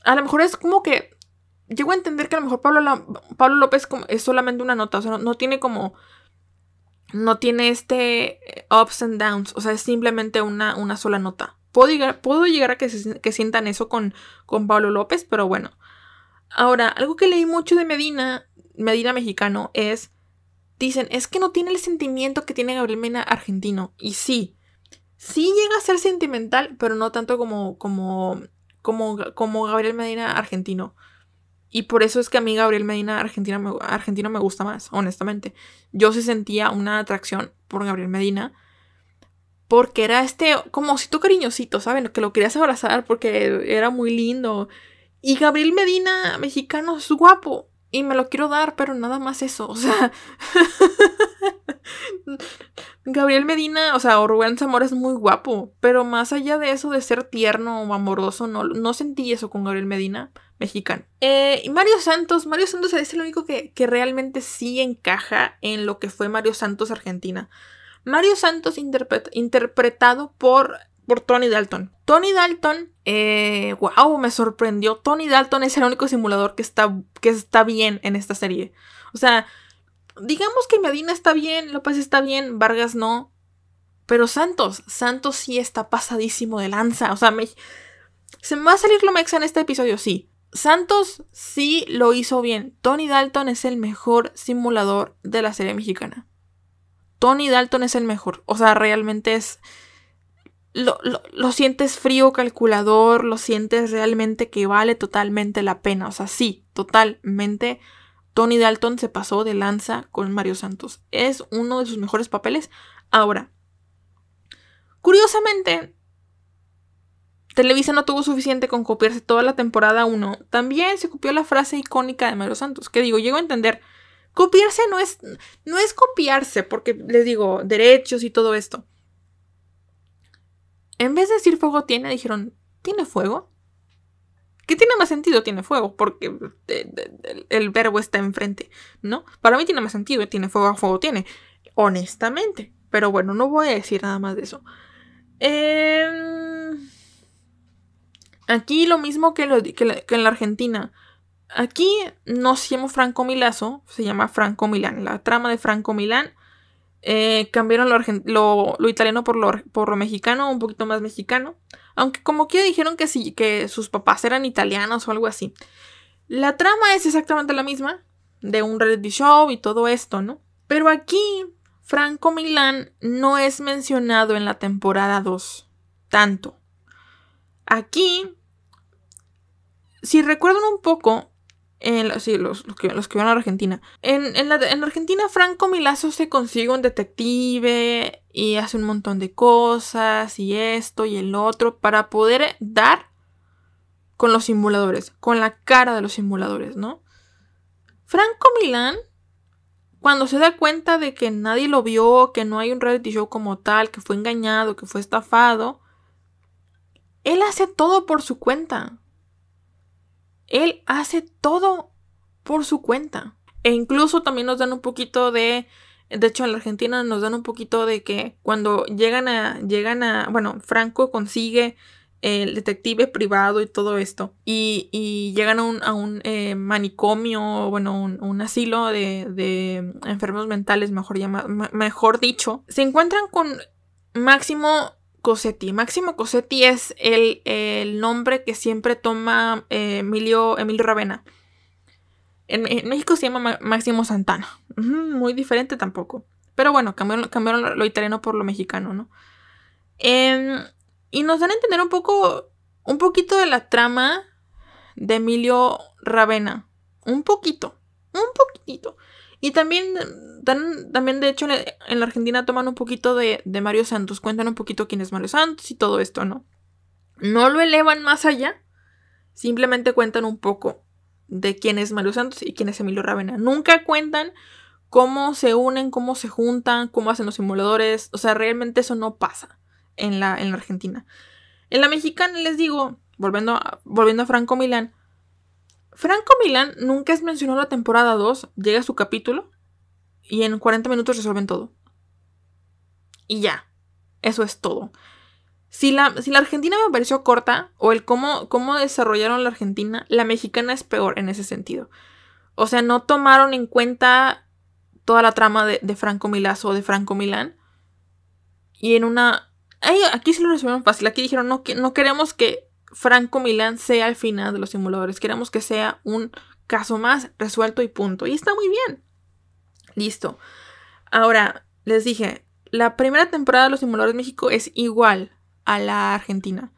A lo mejor es como que. Llego a entender que a lo mejor Pablo, Pablo López es solamente una nota. O sea, no tiene como no tiene este eh, ups and downs, o sea, es simplemente una, una sola nota. Puedo llegar, a que, sientan eso con, con Pablo López, pero bueno. Ahora, algo que leí mucho de Medina, Medina mexicano, es, dicen, es que no tiene el sentimiento que tiene Gabriel Medina argentino. Y sí, sí llega a ser sentimental, pero no tanto como, como, como, como Gabriel Medina argentino. Y por eso es que a mí Gabriel Medina argentino argentino me gusta más, honestamente. Yo sí sentía una atracción por Gabriel Medina porque era este, como si tú cariñosito, ¿saben? Que lo querías abrazar porque era muy lindo. Y Gabriel Medina, mexicano, es guapo. Y me lo quiero dar, pero nada más eso. O sea. *laughs* Gabriel Medina, o sea, Rubén Zamora es muy guapo. Pero más allá de eso de ser tierno o amoroso, no, no sentí eso con Gabriel Medina, mexicano. Eh, y Mario Santos, Mario Santos es el único que, que realmente sí encaja en lo que fue Mario Santos Argentina. Mario Santos interpretado por, por Tony Dalton. Tony Dalton, eh, wow, me sorprendió. Tony Dalton es el único simulador que está, que está bien en esta serie. O sea, digamos que Medina está bien, López está bien, Vargas no. Pero Santos, Santos sí está pasadísimo de lanza. O sea, ¿se me va a salir lo mexa en este episodio? Sí. Santos sí lo hizo bien. Tony Dalton es el mejor simulador de la serie mexicana. Tony Dalton es el mejor. O sea, realmente es... Lo, sientes frío, calculador, lo sientes realmente que vale totalmente la pena. O sea, sí, totalmente. Tony Dalton se pasó de lanza con Mario Santos. Es uno de sus mejores papeles. Ahora, curiosamente, Televisa no tuvo suficiente con copiarse toda la temporada 1. También se copió la frase icónica de Mario Santos. Que digo, llego a entender Copiarse no es, no es copiarse, porque les digo, derechos y todo esto. En vez de decir fuego tiene, dijeron, ¿tiene fuego? ¿Qué tiene más sentido? Tiene fuego, porque el, verbo está enfrente, ¿no? Para mí tiene más sentido, tiene fuego, fuego tiene, honestamente. Pero bueno, no voy a decir nada más de eso. Em, aquí lo mismo que, que en la Argentina. Aquí no se Franco Milazo, se llama Franco Milán. La trama de Franco Milán. Eh, cambiaron lo, italiano por lo, mexicano, un poquito más mexicano. Aunque como que dijeron que sí, que sus papás eran italianos o algo así. La trama es exactamente la misma, de un reality show y todo esto, ¿no? Pero aquí Franco Milán no es mencionado en la temporada 2 tanto. Aquí, si recuerdan un poco, en sí, los, que, van a Argentina. En, la, en Argentina, Franco Milazo se consigue un detective y hace un montón de cosas y esto y el otro para poder dar con los simuladores, con la cara de los simuladores, ¿no? Franco Milán, cuando se da cuenta de que nadie lo vio, que no hay un reality show como tal, que fue engañado, que fue estafado, él hace todo por su cuenta. Él hace todo por su cuenta. E incluso también nos dan un poquito de. De hecho, en la Argentina nos dan un poquito de que cuando llegan a. Llegan a. Bueno, Franco consigue el detective privado y todo esto. Y, llegan a un, eh, manicomio, bueno, un, asilo de, enfermos mentales, mejor, mejor dicho. Se encuentran con Máximo Cosetti. Máximo Cosetti es el, nombre que siempre toma eh, Emilio, Emilio Ravena. En, México se llama Máximo Santana. muy diferente tampoco. Pero bueno, cambiaron, cambiaron, lo italiano por lo mexicano, ¿no? Em, y nos dan a entender un poco, un poquito de la trama de Emilio Ravena. Un poquito, un poquitito. Y también, también de hecho, en la Argentina toman un poquito de, Mario Santos. Cuentan un poquito quién es Mario Santos y todo esto, ¿no? No lo elevan más allá. Simplemente cuentan un poco de quién es Mario Santos y quién es Emilio Ravena. Nunca cuentan cómo se unen, cómo se juntan, cómo hacen los simuladores. O sea, realmente eso no pasa en la, en la Argentina. En la mexicana, les digo, volviendo a, volviendo a Franco Milán, Franco Milán nunca es mencionado la temporada 2, llega a su capítulo y en 40 minutos resuelven todo. Y ya, eso es todo. Si la, si la Argentina me pareció corta, o el cómo, cómo desarrollaron la Argentina, la mexicana es peor en ese sentido. O sea, no tomaron en cuenta toda la trama de, Franco Milazo o de Franco Milán. Y en una aquí se lo resolvieron fácil. Aquí dijeron, no, no queremos que Franco Milán sea el final de los simuladores. Queremos que sea un caso más resuelto y punto. Y está muy bien. Listo. Ahora, les dije, la primera temporada de los simuladores de México es igual a la Argentina.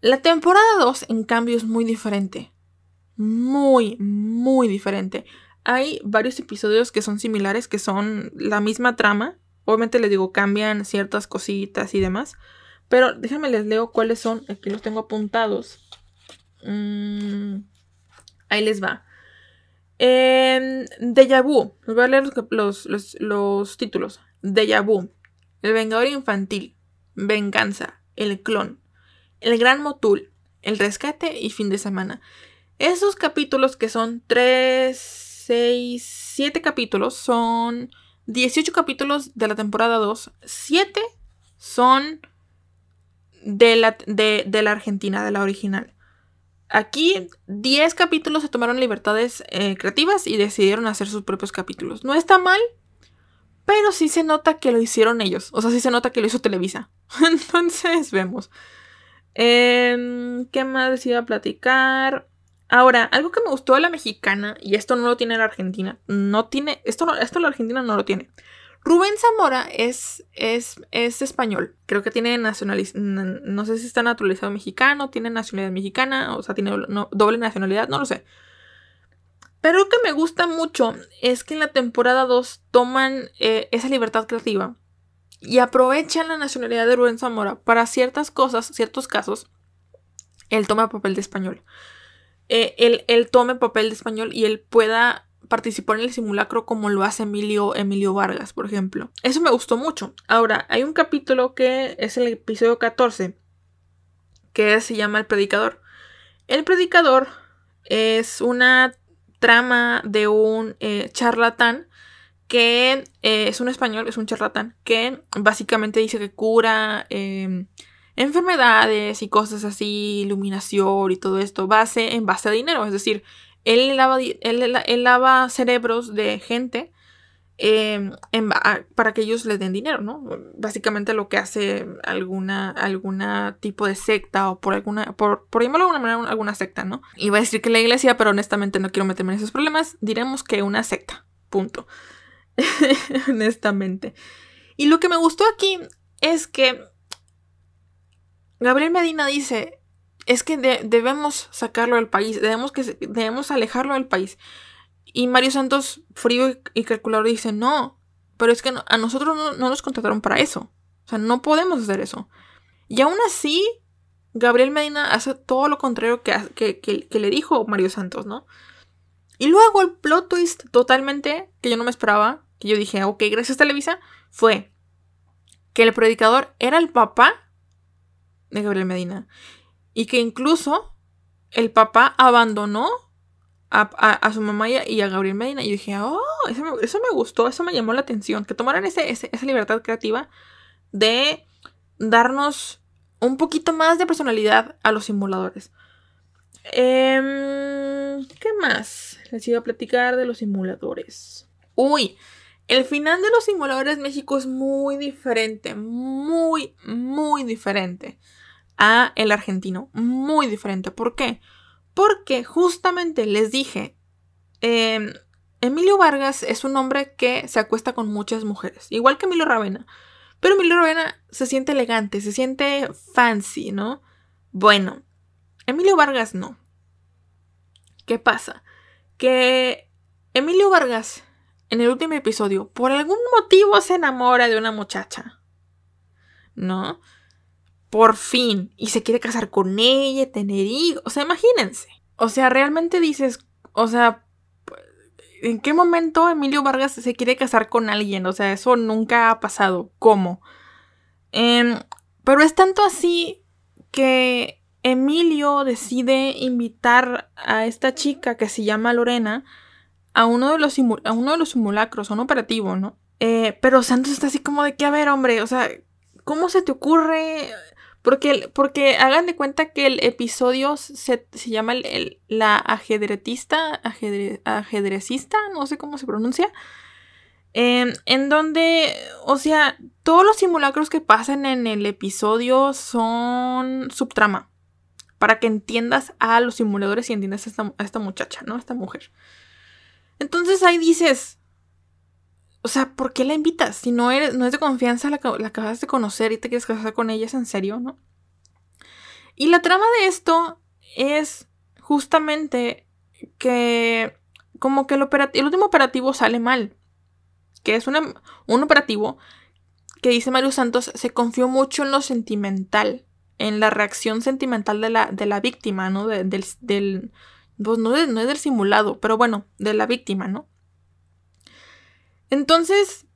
La temporada 2, en cambio, es muy diferente. Muy, muy diferente. Hay varios episodios que son similares, que son la misma trama, Obviamente les digo, cambian ciertas cositas y demás. Pero déjenme les leo cuáles son. Aquí los tengo apuntados. Mm, ahí les va. Eh, Deja Vu. Les voy a leer los, los, títulos. Deja Vu. El Vengador Infantil. Venganza. El Clon. El Gran Motul. El Rescate y Fin de Semana. Esos capítulos que son 3, 6, 7 capítulos son 18 capítulos de la temporada 2, 7 son de la, de, la Argentina, de la original. Aquí 10 capítulos se tomaron libertades eh, creativas y decidieron hacer sus propios capítulos. No está mal, pero sí se nota que lo hicieron ellos. O sea, sí se nota que lo hizo Televisa. *laughs* Entonces, vemos. Em, ¿Qué más decía platicar? Ahora, algo que me gustó de la mexicana, y esto no lo tiene la Argentina, no tiene, esto, no, esto la Argentina no lo tiene. Rubén Zamora es, es, es español, creo que tiene nacionalidad, no sé si está naturalizado mexicano, tiene nacionalidad mexicana, o sea, tiene doble nacionalidad, no lo sé. Pero lo que me gusta mucho es que en la temporada 2 toman eh, esa libertad creativa y aprovechan la nacionalidad de Rubén Zamora para ciertas cosas, ciertos casos, él toma papel de español. Eh, él, tome papel de español y él pueda participar en el simulacro como lo hace Emilio, Emilio Vargas, por ejemplo. Eso me gustó mucho. Ahora, hay un capítulo que es el episodio 14, que se llama El Predicador. El Predicador es una trama de un eh, charlatán que eh, es un español, es un charlatán, que básicamente dice que cura enfermedades y cosas así, iluminación y todo esto, base en base a dinero. Es decir, él lava, él, lava cerebros de gente em, para que ellos les den dinero, ¿no? Básicamente lo que hace alguna, alguna tipo de secta o por alguna, por, por llamarlo de alguna manera, alguna secta, ¿no? Iba a decir que la iglesia, pero honestamente no quiero meterme en esos problemas. Diremos que una secta. Punto. *laughs* honestamente. Y lo que me gustó aquí es que Gabriel Medina dice, es que debemos sacarlo del país, debemos, que, debemos alejarlo del país. Y Mario Santos, frío y, calculador, dice, no, pero es que a nosotros no, nos contrataron para eso. O sea, no podemos hacer eso. Y aún así, Gabriel Medina hace todo lo contrario que, que, le dijo Mario Santos, ¿no? Y luego el plot twist totalmente que yo no me esperaba, que yo dije, ok, gracias Televisa, fue que el predicador era el papá de Gabriel Medina. Y que incluso el papá abandonó a, su mamá y a, Gabriel Medina. Y dije, oh, eso me, gustó, eso me llamó la atención. Que tomaran esa libertad creativa de darnos un poquito más de personalidad a los simuladores. Em, ¿Qué más? Les iba a platicar de los simuladores. Uy, el final de los simuladores México es muy diferente, muy, muy diferente a el argentino. Muy diferente. ¿Por qué? Porque justamente les dije, em, Emilio Vargas es un hombre que se acuesta con muchas mujeres, igual que Emilio Ravena. Pero Emilio Ravena se siente elegante, se siente fancy, ¿no? Bueno, Emilio Vargas no. ¿Qué pasa? Que Emilio Vargas, en el último episodio, por algún motivo se enamora de una muchacha. ¿No? Por fin, y se quiere casar con ella, tener hijos, o sea, imagínense. O sea, realmente dices, o sea, ¿en qué momento Emilio Vargas se quiere casar con alguien? O sea, eso nunca ha pasado. ¿Cómo? Em, pero es tanto así que Emilio decide invitar a esta chica que se llama Lorena a uno de los, a uno de los simulacros, a un operativo, ¿no? Eh, pero Santos está así como de que, a ver, hombre, o sea, ¿cómo se te ocurre porque, porque hagan de cuenta que el episodio se, llama el, la ajedretista, ajedrecista, no sé cómo se pronuncia. Em, en donde, o sea, todos los simulacros que pasan en el episodio son subtrama. Para que entiendas a los simuladores y entiendas a esta, a esta muchacha, ¿no? A esta mujer. Entonces ahí dices, o sea, ¿por qué la invitas? Si no, eres, no es de confianza, la, la acabas de conocer y te quieres casar con ella, ¿es en serio, no? Y la trama de esto es justamente que como que el, último operativo sale mal. Que es un operativo que dice Mario Santos se confió mucho en lo sentimental, en la reacción sentimental de la, de la víctima, ¿no? del, del pues no, no es del simulado, pero bueno, de la víctima, ¿no? Entonces,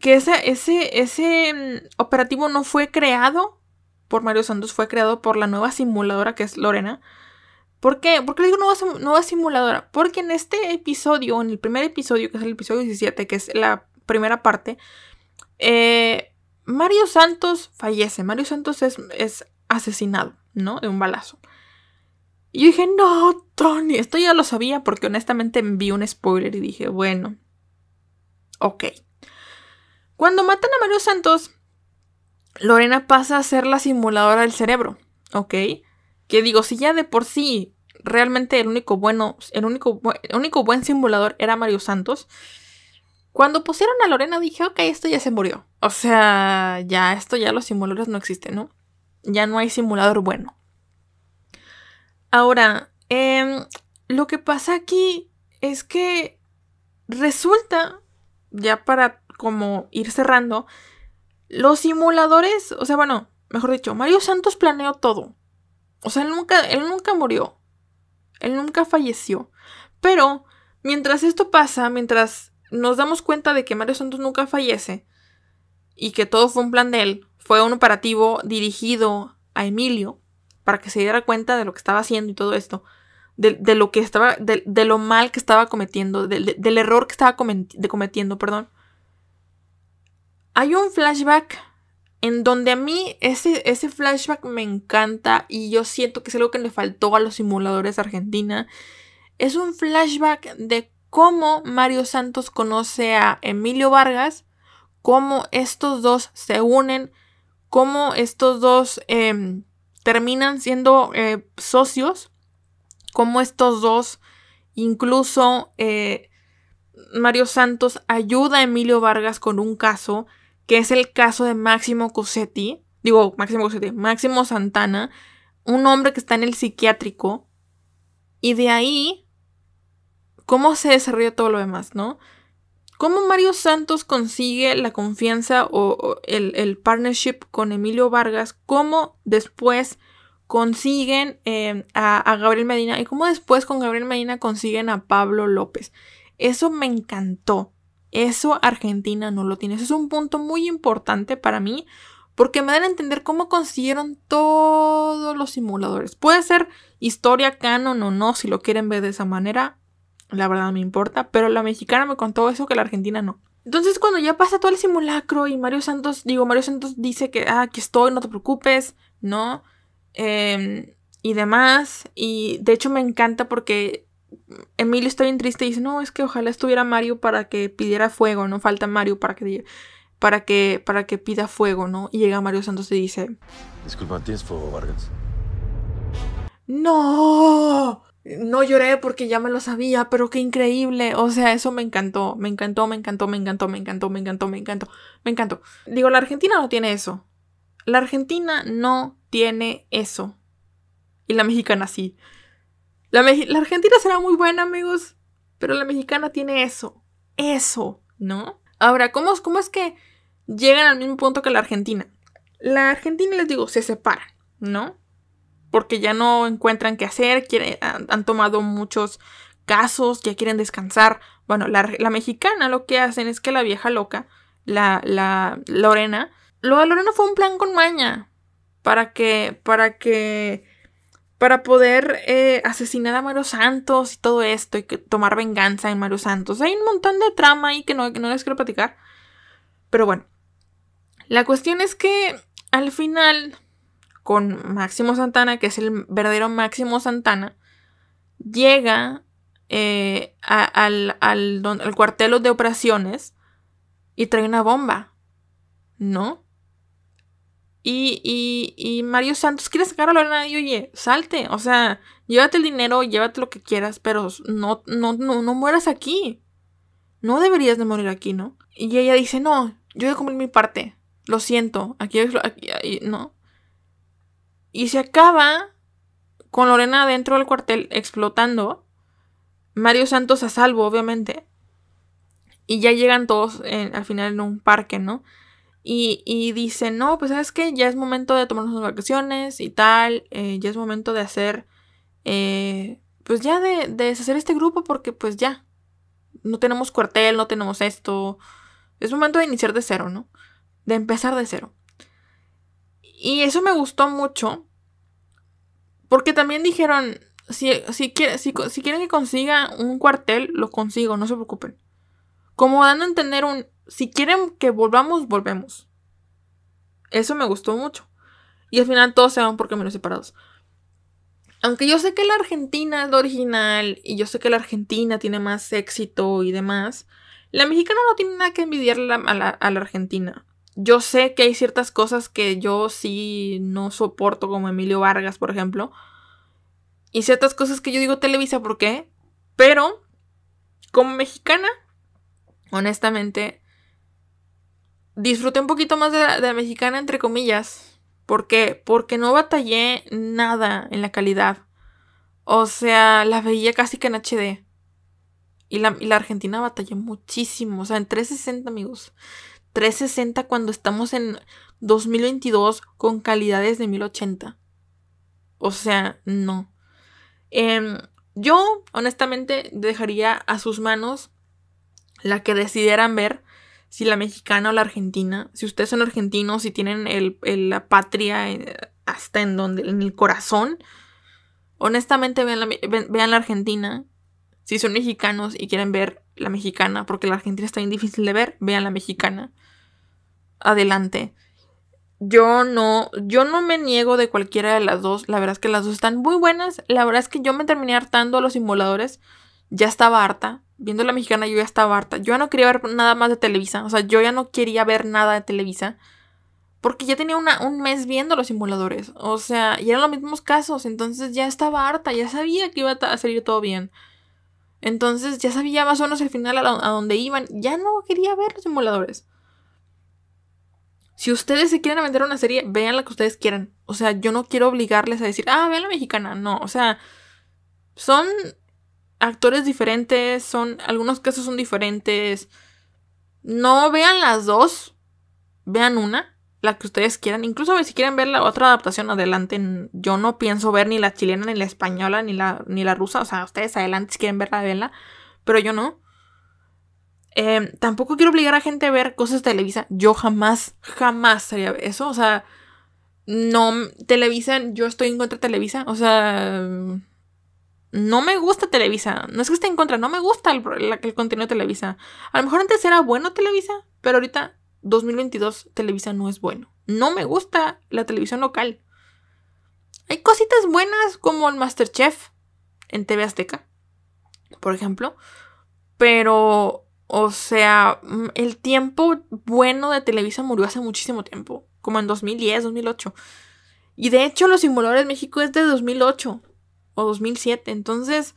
que ese, mm, operativo no fue creado por Mario Santos, fue creado por la nueva simuladora que es Lorena. ¿Por qué? ¿Por qué le digo nueva, nueva simuladora? Porque en este episodio, en el primer episodio, que es el episodio 17, que es la primera parte, eh, Mario Santos fallece. Mario Santos es, es asesinado, ¿no? De un balazo. Y yo dije, no, Tony, esto ya lo sabía porque honestamente vi un spoiler y dije, bueno, Ok. Cuando matan a Mario Santos, Lorena pasa a ser la simuladora del cerebro. ¿Ok? Que digo, si ya de por sí realmente el único bueno, el único, el único buen simulador era Mario Santos. Cuando pusieron a Lorena dije, ok, esto ya se murió. O sea, ya esto ya los simuladores no existen, ¿no? Ya no hay simulador bueno. Ahora, em, lo que pasa aquí es que resulta ya para como ir cerrando, los simuladores, o sea, bueno, mejor dicho, Mario Santos planeó todo. O sea, él nunca, él nunca murió. Él nunca falleció. Pero, mientras esto pasa, mientras nos damos cuenta de que Mario Santos nunca fallece y que todo fue un plan de él, fue un operativo dirigido a Emilio para que se diera cuenta de lo que estaba haciendo y todo esto de, lo que estaba, de, lo mal que estaba cometiendo, del error que estaba cometiendo, perdón. Hay un flashback en donde a mí ese, ese flashback me encanta y yo siento que es algo que le faltó a los simuladores de Argentina. Es un flashback de cómo Mario Santos conoce a Emilio Vargas, cómo estos dos se unen, cómo estos dos em, terminan siendo eh, socios cómo estos dos incluso eh, Mario Santos ayuda a Emilio Vargas con un caso, que es el caso de Máximo Cosetti, digo, Máximo Cosetti, Máximo Santana, un hombre que está en el psiquiátrico, y de ahí, ¿cómo se desarrolla todo lo demás, no? ¿Cómo Mario Santos consigue la confianza o, el, partnership con Emilio Vargas? ¿Cómo después consiguen eh, a, Gabriel Medina? ¿Y cómo después con Gabriel Medina consiguen a Pablo López? Eso me encantó. Eso Argentina no lo tiene. Eso es un punto muy importante para mí porque me dan a entender cómo consiguieron todos los simuladores. Puede ser historia canon o no, si lo quieren ver de esa manera. La verdad me importa, pero la mexicana me contó eso que la argentina no. Entonces cuando ya pasa todo el simulacro y Mario Santos, digo, Mario Santos dice que, ah, aquí estoy, no te preocupes, ¿no? Em, y demás. Y de hecho me encanta porque Emilio está bien triste y dice, no, es que ojalá estuviera Mario para que pidiera fuego, no falta Mario para que, para que, para que pida fuego, ¿no? Y llega Mario Santos y dice, disculpa, ¿tienes fuego, Vargas? No, no lloré porque ya me lo sabía, pero qué increíble. O sea, eso me encantó, me encantó, me encantó, me encantó, me encantó, me encantó, me encantó, me encantó. Digo, la Argentina no tiene eso. La Argentina no tiene eso. Y la mexicana sí. La, Argentina será muy buena, amigos, pero la mexicana tiene eso. Eso, ¿no? Ahora, ¿cómo, ¿cómo es que llegan al mismo punto que la Argentina? La Argentina, les digo, se separa, ¿no? Porque ya no encuentran qué hacer, han, tomado muchos casos, ya quieren descansar. Bueno, la, mexicana lo que hacen es que la vieja loca, la Lorena, lo de Lorena fue un plan con maña. Para que, para que para poder eh, asesinar a Mario Santos y todo esto y tomar venganza en Mario Santos. Hay un montón de trama ahí que no, no les quiero platicar. Pero bueno, la cuestión es que al final, con Máximo Santana, que es el verdadero Máximo Santana, llega eh, al, al, al cuartel de operaciones y trae una bomba, ¿no? Y, Mario Santos quiere sacar a Lorena y oye, salte, o sea, llévate el dinero, llévate lo que quieras, pero no, no, no, no mueras aquí. No deberías de morir aquí, ¿no? Y ella dice, no, yo voy a comer mi parte. Lo siento, aquí, aquí, no. Y se acaba con Lorena dentro del cuartel explotando. Mario Santos a salvo, obviamente. Y ya llegan todos al final en un parque, ¿no? Y, dice, no, pues sabes que ya es momento de tomarnos unas vacaciones y tal, eh, ya es momento de hacer, eh, pues ya de, de deshacer este grupo porque pues ya, no tenemos cuartel, no tenemos esto, es momento de iniciar de cero, ¿no? De empezar de cero. Y eso me gustó mucho, porque también dijeron, si, si, si, si quieren que consiga un cuartel, lo consigo, no se preocupen. Como dando a entender un, si quieren que volvamos, volvemos. Eso me gustó mucho. Y al final todos se van por caminos separados. Aunque yo sé que la Argentina es la original y yo sé que la Argentina tiene más éxito y demás, la mexicana no tiene nada que envidiarle a la, a la Argentina. Yo sé que hay ciertas cosas que yo sí no soporto, como Emilio Vargas, por ejemplo. Y ciertas cosas que yo digo Televisa, ¿por qué? Pero, como mexicana, honestamente, disfruté un poquito más de la, mexicana, entre comillas. ¿Por qué? Porque no batallé nada en la calidad. O sea, la veía casi que en HD. Y la, y la Argentina batallé muchísimo. O sea, en 360, amigos. 360 cuando estamos en 2022 con calidades de 1080. O sea, no. Em, yo, honestamente, dejaría a sus manos la que decidieran ver si la mexicana o la argentina, si ustedes son argentinos, si tienen el, la patria eh, hasta en donde, en el corazón, honestamente vean la, vean la argentina. Si son mexicanos y quieren ver la mexicana, porque la argentina está bien difícil de ver, vean la mexicana. Adelante. Yo no, yo no me niego de cualquiera de las dos. La verdad es que las dos están muy buenas. La verdad es que yo me terminé hartando a los simuladores. Ya estaba harta viendo la mexicana yo ya estaba harta. Yo ya no quería ver nada más de Televisa. O sea, yo ya no quería ver nada de Televisa. Porque ya tenía un mes viendo los simuladores. O sea, y eran los mismos casos. Entonces ya estaba harta. Ya sabía que iba a salir todo bien. Entonces ya sabía más o menos el final a, a dónde iban. Ya no quería ver los simuladores. Si ustedes se quieren vender una serie, vean la que ustedes quieran. O sea, yo no quiero obligarles a decir, ah, vean la mexicana. No, o sea, son actores diferentes, son, algunos casos son diferentes. No vean las dos, vean una, la que ustedes quieran. Incluso si quieren ver la otra adaptación, adelante. Yo no pienso ver ni la chilena, ni la española, ni la, ni la rusa. O sea, ustedes adelante si quieren verla, verla. Pero yo no. Em, tampoco quiero obligar a gente a ver cosas de Televisa. Yo jamás, jamás haría eso. O sea, no, Televisa, yo estoy en contra de Televisa. O sea, no me gusta Televisa. No es que esté en contra, no me gusta el, contenido de Televisa. A lo mejor antes era bueno Televisa, pero ahorita, 2022, Televisa no es bueno. No me gusta la televisión local. Hay cositas buenas como el Masterchef en TV Azteca, por ejemplo. Pero o sea, mm, el tiempo bueno de Televisa murió hace muchísimo tiempo, como en 2010, 2008. Y de hecho, Los Simuladores México es de 2008 o 2007. Entonces,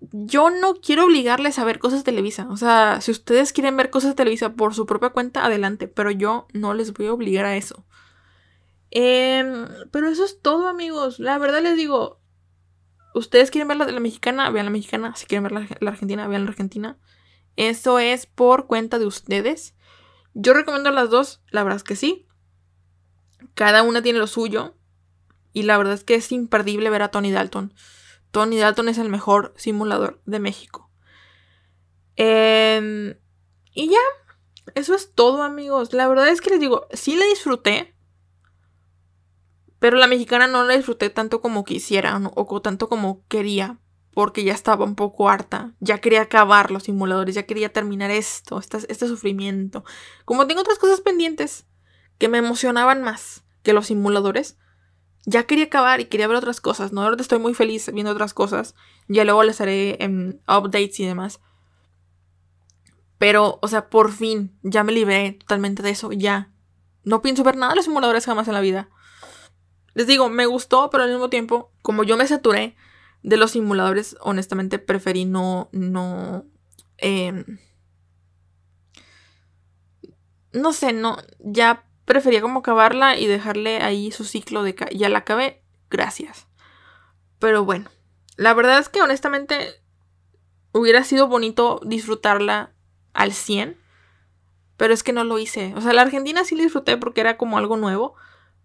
yo no quiero obligarles a ver cosas de Televisa. O sea, si ustedes quieren ver cosas de Televisa por su propia cuenta, adelante. Pero yo no les voy a obligar a eso. Em, pero eso es todo, amigos. La verdad les digo, ustedes quieren ver la, la mexicana, vean la mexicana. Si quieren ver la, argentina, vean la argentina. Eso es por cuenta de ustedes. Yo recomiendo las dos, la verdad es que sí. Cada una tiene lo suyo. Y la verdad es que es imperdible ver a Tony Dalton. Tony Dalton es el mejor simulador de México. Em, y ya, eso es todo amigos. La verdad es que les digo, sí la disfruté. Pero la mexicana no la disfruté tanto como quisiera o tanto como quería. Porque ya estaba un poco harta. Ya quería acabar los simuladores. Ya quería terminar esto, este, este sufrimiento. Como tengo otras cosas pendientes que me emocionaban más que los simuladores. Ya quería acabar y quería ver otras cosas. No, ahora estoy muy feliz viendo otras cosas. Ya luego les haré updates y demás. Pero, o sea, por fin, ya me libré totalmente de eso. Ya. No pienso ver nada de los simuladores jamás en la vida. Les digo, me gustó, pero al mismo tiempo, como yo me saturé de los simuladores, honestamente preferí no, no, em, no sé, no, ya prefería como acabarla y dejarle ahí su ciclo de, ya la acabé, gracias. Pero bueno, la verdad es que honestamente hubiera sido bonito disfrutarla al 100, pero es que no lo hice. O sea, la Argentina sí la disfruté porque era como algo nuevo,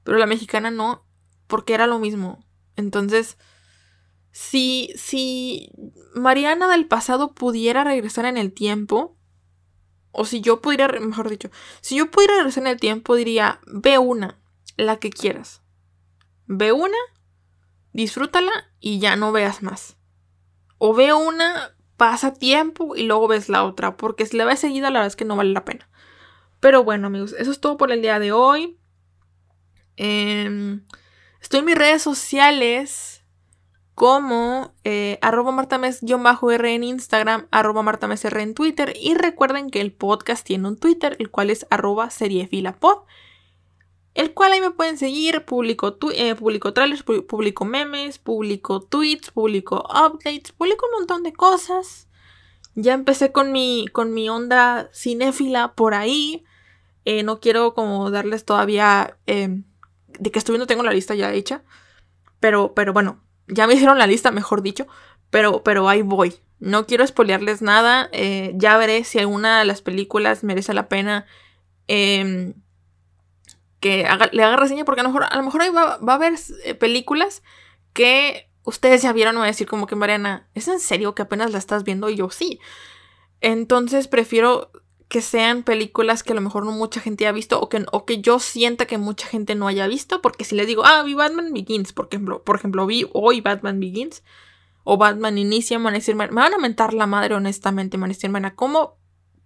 pero la mexicana no porque era lo mismo. Entonces, si, si Mariana del pasado pudiera regresar en el tiempo, o si yo pudiera, mejor dicho, si yo pudiera regresar en el tiempo, diría, ve una, la que quieras. Ve una, disfrútala y ya no veas más. O ve una, pasa tiempo y luego ves la otra, porque si la ves seguida, la verdad es que no vale la pena. Pero bueno, amigos, eso es todo por el día de hoy. Eh, Estoy en mis redes sociales como eh, arroba martames-r en Instagram, arroba martamesr en Twitter y recuerden que el podcast tiene un Twitter, el cual es arroba seriefilapod, el cual ahí me pueden seguir, publico, eh, publico trailers, publico memes, publico tweets, publico updates, publico un montón de cosas. Ya empecé con mi, con mi onda cinéfila por ahí. Eh, no quiero como darles todavía em, de que estoy viendo tengo la lista ya hecha. Pero, pero bueno, ya me hicieron la lista, mejor dicho. Pero, pero ahí voy. No quiero spoilearles nada. Eh, ya veré si alguna de las películas merece la pena em, que le haga reseña. Porque a lo mejor, a lo mejor ahí va, va a haber eh, películas que ustedes ya vieron. No a decir como que Mariana, ¿es en serio que apenas la estás viendo? Y yo sí. Entonces prefiero que sean películas que a lo mejor no mucha gente haya visto o que, o que yo sienta que mucha gente no haya visto, porque si les digo, ah, vi Batman Begins, por ejemplo, por ejemplo, vi hoy Batman Begins o Batman Inicia, me van a decir, me van a mentar la madre honestamente, me van ¿cómo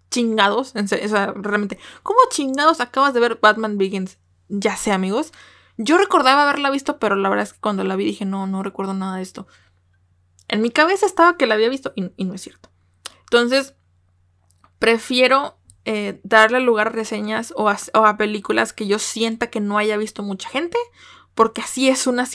chingados? o sea, realmente, ¿cómo chingados acabas de ver Batman Begins? Ya sé, amigos. Yo recordaba haberla visto, pero la verdad es que cuando la vi dije, no, no recuerdo nada de esto. En mi cabeza estaba que la había visto y no es cierto. Entonces, prefiero eh, darle lugar a reseñas o a, películas que yo sienta que no haya visto mucha gente, porque así es, una,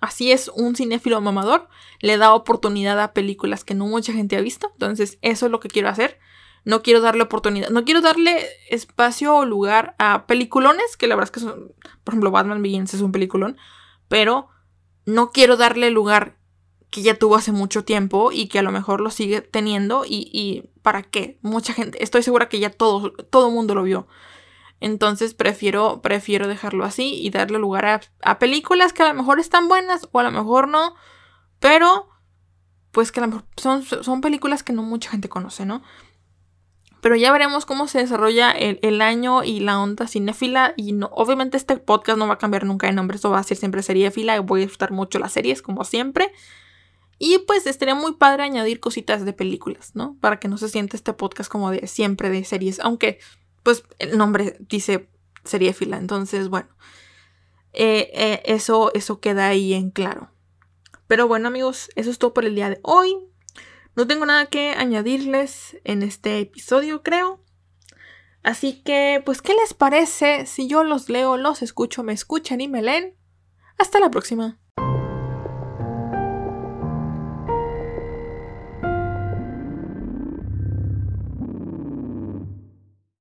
así es un cinéfilo mamador, le da oportunidad a películas que no mucha gente ha visto, entonces eso es lo que quiero hacer. No quiero darle oportunidad, no quiero darle espacio o lugar a peliculones, que la verdad es que son, por ejemplo, Batman Begins es un peliculón, pero no quiero darle lugar que ya tuvo hace mucho tiempo y que a lo mejor lo sigue teniendo y, y para qué, mucha gente, estoy segura que ya todo, todo mundo lo vio. Entonces prefiero, prefiero dejarlo así y darle lugar a, películas que a lo mejor están buenas o a lo mejor no, pero pues que a lo mejor son, son películas que no mucha gente conoce, ¿no? Pero ya veremos cómo se desarrolla el, el año y la onda cinéfila. Y no, obviamente este podcast no va a cambiar nunca de nombre, esto va a ser siempre seriéfila y voy a disfrutar mucho las series, como siempre. Y pues estaría muy padre añadir cositas de películas, ¿no? Para que no se sienta este podcast como de siempre de series, aunque pues el nombre dice seriéfila, entonces bueno, eh, eh, eso, eso queda ahí en claro. Pero bueno amigos, eso es todo por el día de hoy. No tengo nada que añadirles en este episodio, creo. Así que, pues, ¿qué les parece si yo los leo, los escucho, me escuchan y me leen? Hasta la próxima.